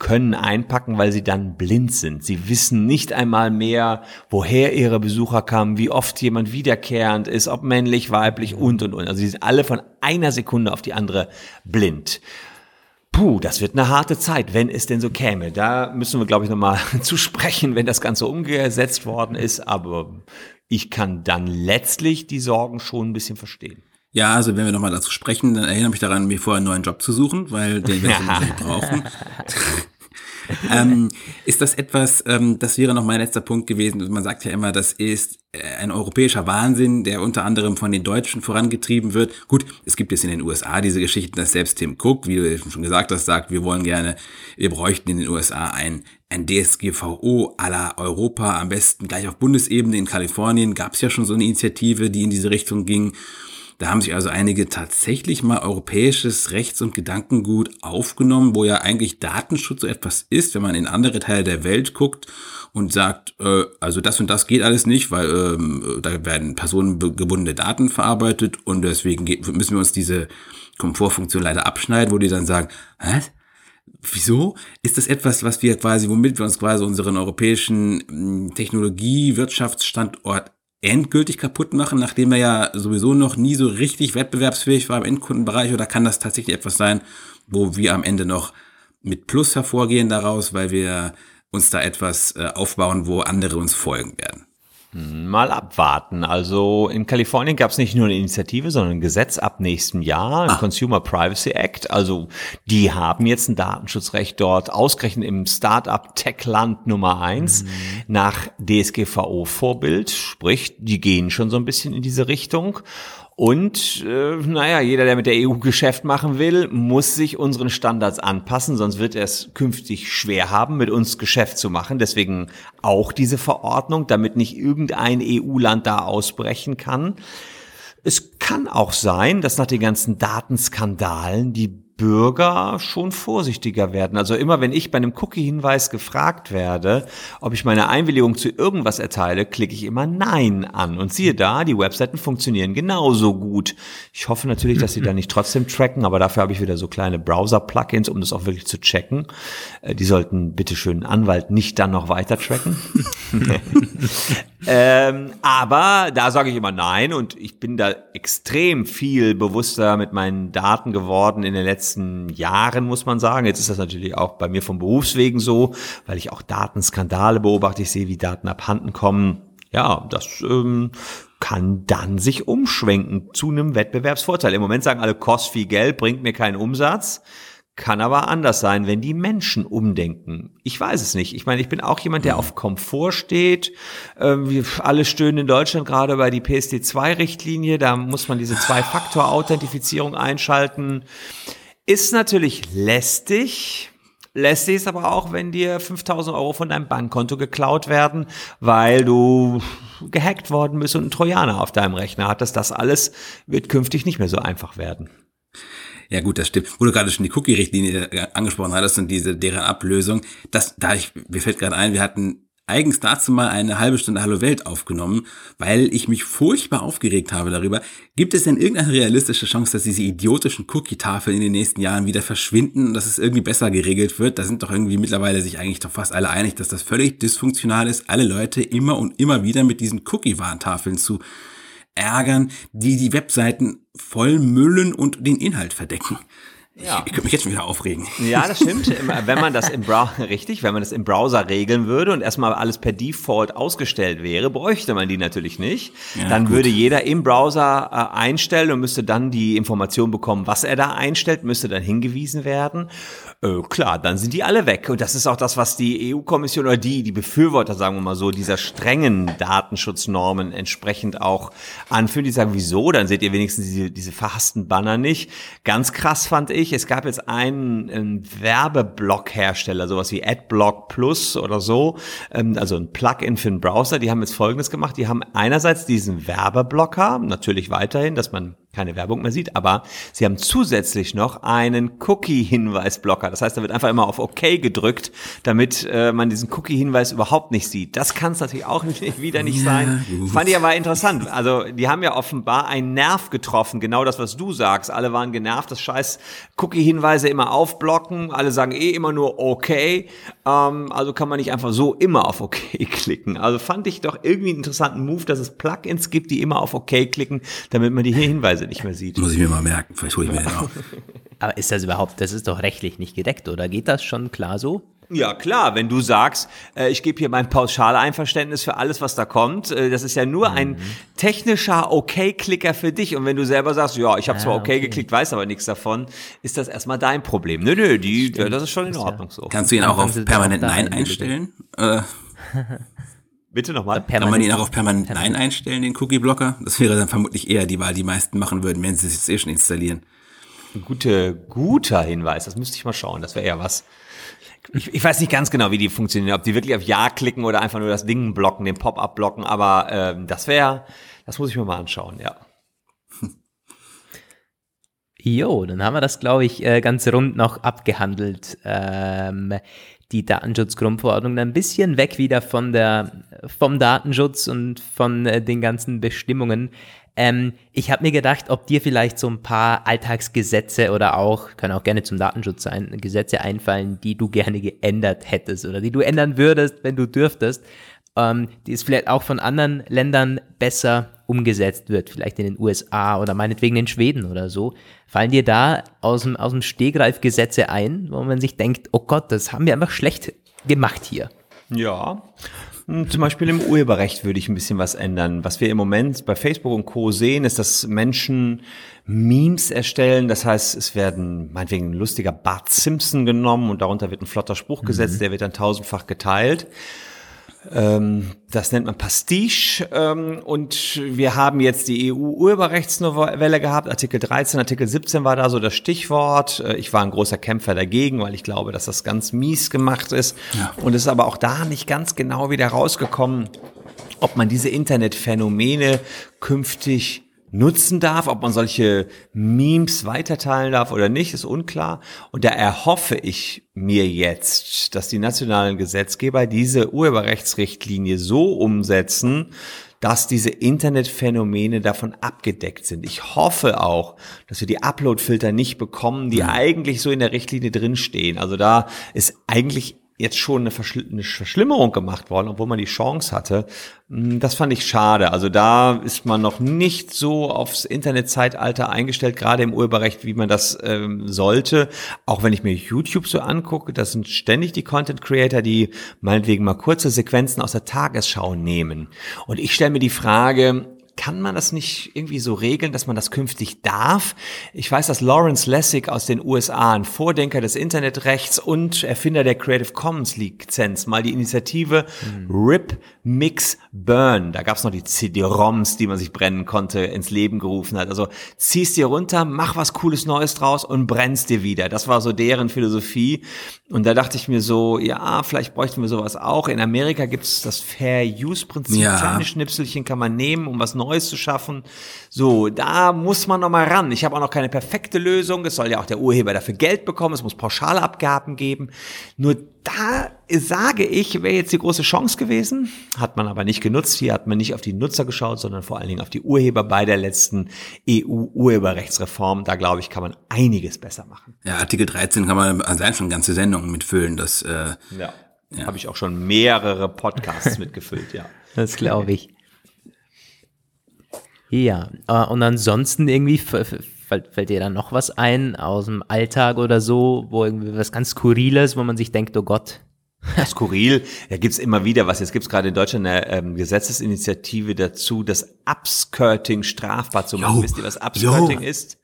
können einpacken, weil sie dann blind sind. Sie wissen nicht einmal mehr, woher ihre Besucher kamen, wie oft jemand wiederkehrend ist, ob männlich, weiblich und und und. Also sie sind alle von einer Sekunde auf die andere blind. Puh, das wird eine harte Zeit, wenn es denn so käme. Da müssen wir, glaube ich, nochmal zu sprechen, wenn das Ganze umgesetzt worden ist. Aber ich kann dann letztlich die Sorgen schon ein bisschen verstehen. Ja, also wenn wir nochmal dazu sprechen, dann erinnere mich daran, mir vorher einen neuen Job zu suchen, weil den ich nicht brauchen. ähm, ist das etwas, ähm, das wäre noch mein letzter Punkt gewesen. Man sagt ja immer, das ist äh, ein europäischer Wahnsinn, der unter anderem von den Deutschen vorangetrieben wird. Gut, es gibt jetzt in den USA diese Geschichten, dass selbst Tim Cook, wie du schon gesagt hast, sagt, wir wollen gerne, wir bräuchten in den USA ein, ein DSGVO la Europa, am besten gleich auf Bundesebene. In Kalifornien gab es ja schon so eine Initiative, die in diese Richtung ging. Da haben sich also einige tatsächlich mal europäisches Rechts- und Gedankengut aufgenommen, wo ja eigentlich Datenschutz so etwas ist, wenn man in andere Teile der Welt guckt und sagt, äh, also das und das geht alles nicht, weil ähm, da werden personengebundene Daten verarbeitet und deswegen müssen wir uns diese Komfortfunktion leider abschneiden, wo die dann sagen, hä? Wieso? Ist das etwas, was wir quasi, womit wir uns quasi unseren europäischen hm, Technologie-Wirtschaftsstandort endgültig kaputt machen, nachdem er ja sowieso noch nie so richtig wettbewerbsfähig war im Endkundenbereich? Oder kann das tatsächlich etwas sein, wo wir am Ende noch mit Plus hervorgehen daraus, weil wir uns da etwas äh, aufbauen, wo andere uns folgen werden? Mal abwarten. Also in Kalifornien gab es nicht nur eine Initiative, sondern ein Gesetz ab nächstem Jahr, ein ah. Consumer Privacy Act. Also die haben jetzt ein Datenschutzrecht dort, ausgerechnet im Start-up-Tech-Land Nummer eins mhm. nach DSGVO-Vorbild. Sprich, die gehen schon so ein bisschen in diese Richtung. Und äh, naja, jeder, der mit der EU Geschäft machen will, muss sich unseren Standards anpassen, sonst wird er es künftig schwer haben, mit uns Geschäft zu machen. Deswegen auch diese Verordnung, damit nicht irgendein EU-Land da ausbrechen kann. Es kann auch sein, dass nach den ganzen Datenskandalen die Bürger schon vorsichtiger werden. Also immer wenn ich bei einem Cookie-Hinweis gefragt werde, ob ich meine Einwilligung zu irgendwas erteile, klicke ich immer Nein an. Und siehe da, die Webseiten funktionieren genauso gut. Ich hoffe natürlich, dass sie da nicht trotzdem tracken, aber dafür habe ich wieder so kleine Browser-Plugins, um das auch wirklich zu checken. Äh, die sollten bitte schön Anwalt nicht dann noch weiter tracken. ähm, aber da sage ich immer Nein und ich bin da extrem viel bewusster mit meinen Daten geworden in den letzten letzten Jahren, muss man sagen. Jetzt ist das natürlich auch bei mir vom Berufswegen so, weil ich auch Datenskandale beobachte. Ich sehe, wie Daten abhanden kommen. Ja, das ähm, kann dann sich umschwenken zu einem Wettbewerbsvorteil. Im Moment sagen alle, kostet viel Geld, bringt mir keinen Umsatz. Kann aber anders sein, wenn die Menschen umdenken. Ich weiß es nicht. Ich meine, ich bin auch jemand, der auf Komfort steht. Ähm, wir alle stöhnen in Deutschland gerade bei die PSD2-Richtlinie. Da muss man diese Zwei-Faktor-Authentifizierung einschalten. Ist natürlich lästig. Lästig ist aber auch, wenn dir 5000 Euro von deinem Bankkonto geklaut werden, weil du gehackt worden bist und ein Trojaner auf deinem Rechner hattest. Das alles wird künftig nicht mehr so einfach werden. Ja gut, das stimmt. Wo du gerade schon die Cookie-Richtlinie angesprochen hattest und diese deren Ablösung, das, da ich, mir fällt gerade ein, wir hatten eigens dazu mal eine halbe Stunde Hallo Welt aufgenommen, weil ich mich furchtbar aufgeregt habe darüber. Gibt es denn irgendeine realistische Chance, dass diese idiotischen Cookie-Tafeln in den nächsten Jahren wieder verschwinden und dass es irgendwie besser geregelt wird? Da sind doch irgendwie mittlerweile sich eigentlich doch fast alle einig, dass das völlig dysfunktional ist, alle Leute immer und immer wieder mit diesen Cookie-Warntafeln zu ärgern, die die Webseiten voll müllen und den Inhalt verdecken. Ja. Ich, könnte mich jetzt schon wieder aufregen. Ja, das stimmt. wenn man das im Browser, richtig, wenn man das im Browser regeln würde und erstmal alles per Default ausgestellt wäre, bräuchte man die natürlich nicht. Ja, dann gut. würde jeder im Browser äh, einstellen und müsste dann die Information bekommen, was er da einstellt, müsste dann hingewiesen werden. Äh, klar, dann sind die alle weg. Und das ist auch das, was die EU-Kommission oder die, die Befürworter, sagen wir mal so, dieser strengen Datenschutznormen entsprechend auch anführen. Die sagen, wieso? Dann seht ihr wenigstens diese, diese verhassten Banner nicht. Ganz krass fand ich, ich, es gab jetzt einen, einen Werbeblock-Hersteller, sowas wie AdBlock Plus oder so, ähm, also ein Plugin für den Browser, die haben jetzt Folgendes gemacht, die haben einerseits diesen Werbeblocker, natürlich weiterhin, dass man keine Werbung mehr sieht, aber sie haben zusätzlich noch einen Cookie-Hinweisblocker. Das heißt, da wird einfach immer auf OK gedrückt, damit äh, man diesen Cookie-Hinweis überhaupt nicht sieht. Das kann es natürlich auch nicht, wieder nicht sein. Ja, Fand ich aber interessant. Also die haben ja offenbar einen Nerv getroffen, genau das, was du sagst. Alle waren genervt, das scheiß Cookie-Hinweise immer aufblocken. Alle sagen eh immer nur OK. Ähm, also kann man nicht einfach so immer auf OK klicken. Also fand ich doch irgendwie einen interessanten Move, dass es Plugins gibt, die immer auf OK klicken, damit man die hier Hinweise Preise nicht mehr sieht. Muss ich mir mal merken, vielleicht hole ich mir den auch. Aber ist das überhaupt, das ist doch rechtlich nicht gedeckt, oder geht das schon klar so? Ja, klar, wenn du sagst, äh, ich gebe hier mein Pauschaleinverständnis für alles, was da kommt, äh, das ist ja nur mhm. ein technischer Okay-Klicker für dich. Und wenn du selber sagst, ja, ich habe zwar okay, okay, geklickt, weiß aber nichts davon, ist das erstmal dein Problem. Nö, nö, die, das ist schon in Ordnung so. Kannst du ihn auch auf permanent Nein einstellen? Äh. Bitte nochmal. Kann man ihn auch auf permanent Nein einstellen, den Cookie-Blocker? Das wäre dann vermutlich eher die Wahl, die meisten machen würden, wenn sie es jetzt eh schon installieren. Gute, guter Hinweis, das müsste ich mal schauen, das wäre eher was. Ich, ich weiß nicht ganz genau, wie die funktionieren, ob die wirklich auf Ja klicken oder einfach nur das Ding blocken, den Pop-up blocken, aber ähm, das wäre, das muss ich mir mal anschauen, ja. Jo, dann haben wir das, glaube ich, äh, ganz rund noch abgehandelt. Ähm, die Datenschutzgrundverordnung ein bisschen weg wieder von der, vom Datenschutz und von äh, den ganzen Bestimmungen. Ähm, ich habe mir gedacht, ob dir vielleicht so ein paar Alltagsgesetze oder auch, können auch gerne zum Datenschutz sein, Gesetze einfallen, die du gerne geändert hättest oder die du ändern würdest, wenn du dürftest, ähm, die es vielleicht auch von anderen Ländern besser umgesetzt wird, vielleicht in den USA oder meinetwegen in Schweden oder so. Fallen dir da aus dem, aus dem Stegreif Gesetze ein, wo man sich denkt, oh Gott, das haben wir einfach schlecht gemacht hier? Ja. Hm, zum Beispiel im Urheberrecht würde ich ein bisschen was ändern. Was wir im Moment bei Facebook und Co. sehen, ist, dass Menschen Memes erstellen. Das heißt, es werden meinetwegen ein lustiger Bart Simpson genommen und darunter wird ein flotter Spruch gesetzt, mhm. der wird dann tausendfach geteilt. Ähm, das nennt man Pastiche. Ähm, und wir haben jetzt die EU-Urheberrechtsnovelle gehabt. Artikel 13, Artikel 17 war da so das Stichwort. Äh, ich war ein großer Kämpfer dagegen, weil ich glaube, dass das ganz mies gemacht ist. Ja. Und es ist aber auch da nicht ganz genau wieder rausgekommen, ob man diese Internetphänomene künftig nutzen darf, ob man solche Memes weiterteilen darf oder nicht, ist unklar. Und da erhoffe ich mir jetzt, dass die nationalen Gesetzgeber diese Urheberrechtsrichtlinie so umsetzen, dass diese Internetphänomene davon abgedeckt sind. Ich hoffe auch, dass wir die Upload-Filter nicht bekommen, die ja. eigentlich so in der Richtlinie drinstehen. Also da ist eigentlich jetzt schon eine, Verschl eine Verschlimmerung gemacht worden, obwohl man die Chance hatte. Hm, das fand ich schade. Also da ist man noch nicht so aufs Internetzeitalter eingestellt, gerade im Urheberrecht, wie man das ähm, sollte. Auch wenn ich mir YouTube so angucke, das sind ständig die Content Creator, die meinetwegen mal kurze Sequenzen aus der Tagesschau nehmen. Und ich stelle mir die Frage, kann man das nicht irgendwie so regeln, dass man das künftig darf? Ich weiß, dass Lawrence Lessig aus den USA, ein Vordenker des Internetrechts und Erfinder der Creative Commons Lizenz, mal die Initiative mhm. RIP Mix Burn, da gab es noch die CD-ROMs, die man sich brennen konnte, ins Leben gerufen hat. Also ziehst dir runter, mach was Cooles Neues draus und brennst dir wieder. Das war so deren Philosophie. Und da dachte ich mir so, ja, vielleicht bräuchten wir sowas auch. In Amerika gibt es das Fair-Use-Prinzip. Ja. Kleine Schnipselchen kann man nehmen, um was Neues zu schaffen. So, da muss man noch mal ran. Ich habe auch noch keine perfekte Lösung. Es soll ja auch der Urheber dafür Geld bekommen. Es muss Pauschalabgaben geben. Nur da sage ich, wäre jetzt die große Chance gewesen, hat man aber nicht genutzt. Hier hat man nicht auf die Nutzer geschaut, sondern vor allen Dingen auf die Urheber bei der letzten EU-Urheberrechtsreform. Da glaube ich, kann man einiges besser machen. Ja, Artikel 13 kann man allein schon ganze Sendungen mitfüllen. Das, äh, ja, ja. habe ich auch schon mehrere Podcasts mitgefüllt, ja. Das glaube ich. Ja, äh, und ansonsten irgendwie fällt, fällt dir dann noch was ein aus dem Alltag oder so, wo irgendwie was ganz Skurriles, wo man sich denkt, oh Gott, Skurril, da gibt's immer wieder was. Jetzt gibt's gerade in Deutschland eine ähm, Gesetzesinitiative dazu, das Upskirting strafbar zu machen. Jo, Wisst ihr, was Upskirting jo. ist?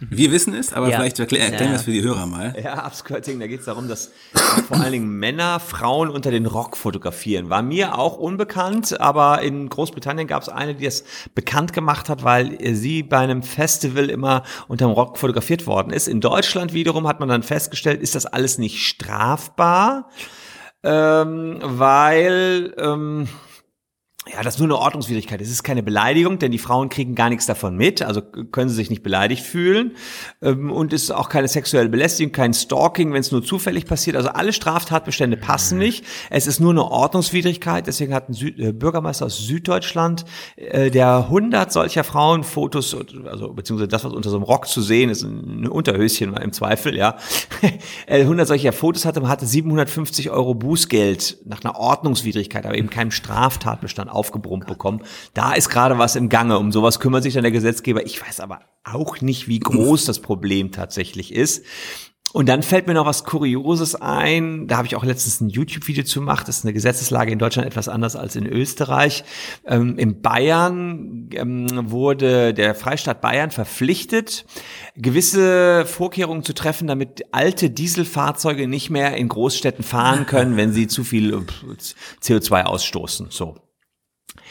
Wir wissen es, aber ja. vielleicht erklären erklär wir es für die Hörer mal. Ja, Upskirting, da geht es darum, dass vor allen Dingen Männer Frauen unter den Rock fotografieren. War mir auch unbekannt, aber in Großbritannien gab es eine, die es bekannt gemacht hat, weil sie bei einem Festival immer unter dem Rock fotografiert worden ist. In Deutschland wiederum hat man dann festgestellt, ist das alles nicht strafbar, ähm, weil... Ähm, ja, das ist nur eine Ordnungswidrigkeit. Es ist keine Beleidigung, denn die Frauen kriegen gar nichts davon mit, also können sie sich nicht beleidigt fühlen. Ähm, und es ist auch keine sexuelle Belästigung, kein Stalking, wenn es nur zufällig passiert. Also alle Straftatbestände passen mhm. nicht. Es ist nur eine Ordnungswidrigkeit. Deswegen hat ein Süd äh, Bürgermeister aus Süddeutschland, äh, der 100 solcher Frauenfotos, also beziehungsweise das, was unter so einem Rock zu sehen ist, ein Unterhöschen im Zweifel, ja, 100 solcher Fotos hatte, hatte 750 Euro Bußgeld nach einer Ordnungswidrigkeit, aber eben keinem Straftatbestand aufgebrummt bekommen. Da ist gerade was im Gange. Um sowas kümmert sich dann der Gesetzgeber. Ich weiß aber auch nicht, wie groß das Problem tatsächlich ist. Und dann fällt mir noch was Kurioses ein. Da habe ich auch letztens ein YouTube-Video zu gemacht. Das ist eine Gesetzeslage in Deutschland etwas anders als in Österreich. Ähm, in Bayern ähm, wurde der Freistaat Bayern verpflichtet, gewisse Vorkehrungen zu treffen, damit alte Dieselfahrzeuge nicht mehr in Großstädten fahren können, wenn sie zu viel äh, CO2 ausstoßen. So.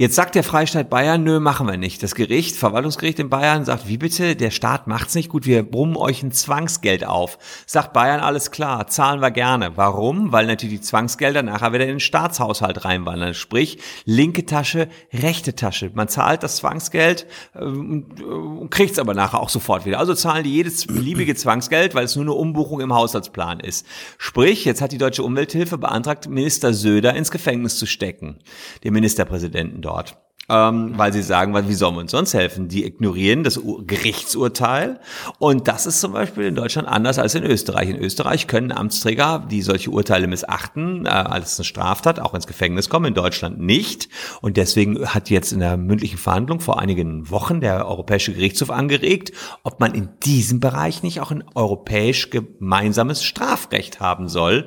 Jetzt sagt der Freistaat Bayern, nö, machen wir nicht. Das Gericht, Verwaltungsgericht in Bayern sagt, wie bitte, der Staat macht's nicht gut, wir brummen euch ein Zwangsgeld auf. Sagt Bayern, alles klar, zahlen wir gerne. Warum? Weil natürlich die Zwangsgelder nachher wieder in den Staatshaushalt reinwandern. Sprich, linke Tasche, rechte Tasche. Man zahlt das Zwangsgeld äh, und kriegt's aber nachher auch sofort wieder. Also zahlen die jedes beliebige Zwangsgeld, weil es nur eine Umbuchung im Haushaltsplan ist. Sprich, jetzt hat die Deutsche Umwelthilfe beantragt, Minister Söder ins Gefängnis zu stecken, den Ministerpräsidenten dort. Ähm, weil sie sagen, wie sollen wir uns sonst helfen? Die ignorieren das Gerichtsurteil. Und das ist zum Beispiel in Deutschland anders als in Österreich. In Österreich können Amtsträger, die solche Urteile missachten, äh, als eine Straftat auch ins Gefängnis kommen, in Deutschland nicht. Und deswegen hat jetzt in der mündlichen Verhandlung vor einigen Wochen der Europäische Gerichtshof angeregt, ob man in diesem Bereich nicht auch ein europäisch gemeinsames Strafrecht haben soll,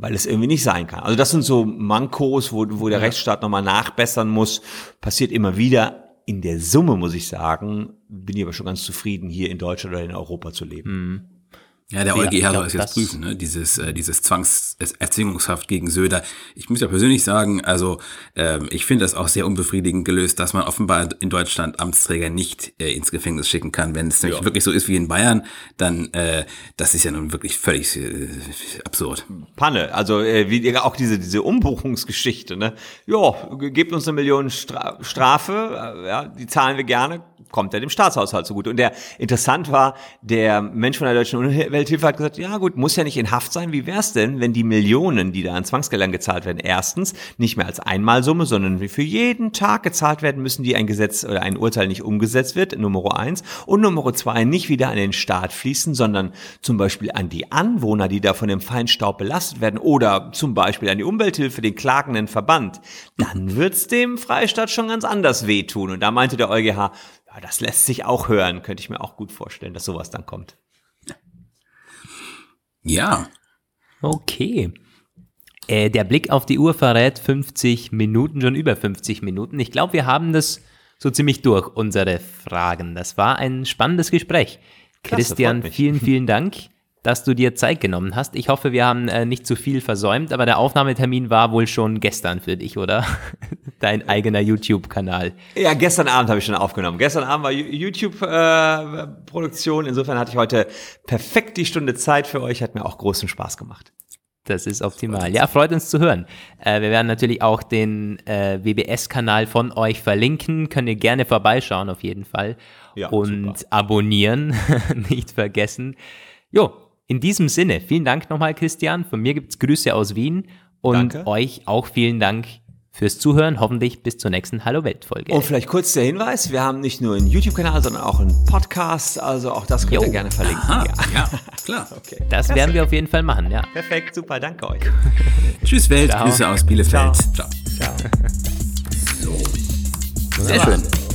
weil es irgendwie nicht sein kann. Also das sind so Mankos, wo, wo der ja. Rechtsstaat nochmal nachbessern muss. Passiert immer wieder. In der Summe muss ich sagen, bin ich aber schon ganz zufrieden, hier in Deutschland oder in Europa zu leben. Mhm. Ja, der EuGH soll es jetzt prüfen, ne? dieses, äh, dieses Zwangserzwingungshaft gegen Söder. Ich muss ja persönlich sagen, also ähm, ich finde das auch sehr unbefriedigend gelöst, dass man offenbar in Deutschland Amtsträger nicht äh, ins Gefängnis schicken kann. Wenn es nämlich ja. wirklich so ist wie in Bayern, dann äh, das ist ja nun wirklich völlig äh, absurd. Panne, also äh, wie auch diese, diese Umbuchungsgeschichte, ne? Ja, gebt uns eine Million Stra Strafe, äh, ja, die zahlen wir gerne, kommt ja dem Staatshaushalt zugute. Und der interessant war, der Mensch von der Deutschen Umwelthilfe hat gesagt, ja gut, muss ja nicht in Haft sein. Wie wär's denn, wenn die Millionen, die da an Zwangsgeldern gezahlt werden, erstens nicht mehr als Einmalsumme, sondern für jeden Tag gezahlt werden müssen, die ein Gesetz oder ein Urteil nicht umgesetzt wird, Nummer eins. Und Nummer zwei, nicht wieder an den Staat fließen, sondern zum Beispiel an die Anwohner, die da von dem Feinstaub belastet werden oder zum Beispiel an die Umwelthilfe, den klagenden Verband. Dann wird's dem Freistaat schon ganz anders wehtun. Und da meinte der EuGH, ja, das lässt sich auch hören, könnte ich mir auch gut vorstellen, dass sowas dann kommt. Ja. Okay. Äh, der Blick auf die Uhr verrät 50 Minuten, schon über 50 Minuten. Ich glaube, wir haben das so ziemlich durch, unsere Fragen. Das war ein spannendes Gespräch. Klasse, Christian, vielen, vielen Dank dass du dir Zeit genommen hast. Ich hoffe, wir haben äh, nicht zu viel versäumt, aber der Aufnahmetermin war wohl schon gestern für dich, oder? Dein eigener YouTube-Kanal. Ja, gestern Abend habe ich schon aufgenommen. Gestern Abend war YouTube-Produktion. Äh, Insofern hatte ich heute perfekt die Stunde Zeit für euch. Hat mir auch großen Spaß gemacht. Das ist optimal. Ja, freut uns zu hören. Äh, wir werden natürlich auch den äh, WBS-Kanal von euch verlinken. Könnt ihr gerne vorbeischauen, auf jeden Fall. Ja, und super. abonnieren, nicht vergessen. Jo, In diesem Sinne, vielen Dank nochmal, Christian. Von mir gibt es Grüße aus Wien und Danke. euch auch vielen Dank fürs Zuhören. Hoffentlich bis zur nächsten Hallo Welt Folge. Und vielleicht kurz der Hinweis, wir haben nicht nur einen YouTube-Kanal, sondern auch einen Podcast, also auch das könnt jo. ihr gerne verlinken. Aha, ja. ja. klar. Okay. Das werden wir auf jeden Fall machen, ja. Perfekt, super, danke euch. Tschüss Welt, Ciao. Grüße aus Bielefeld. Ciao. Ciao. Ciao. So. Sehr schön.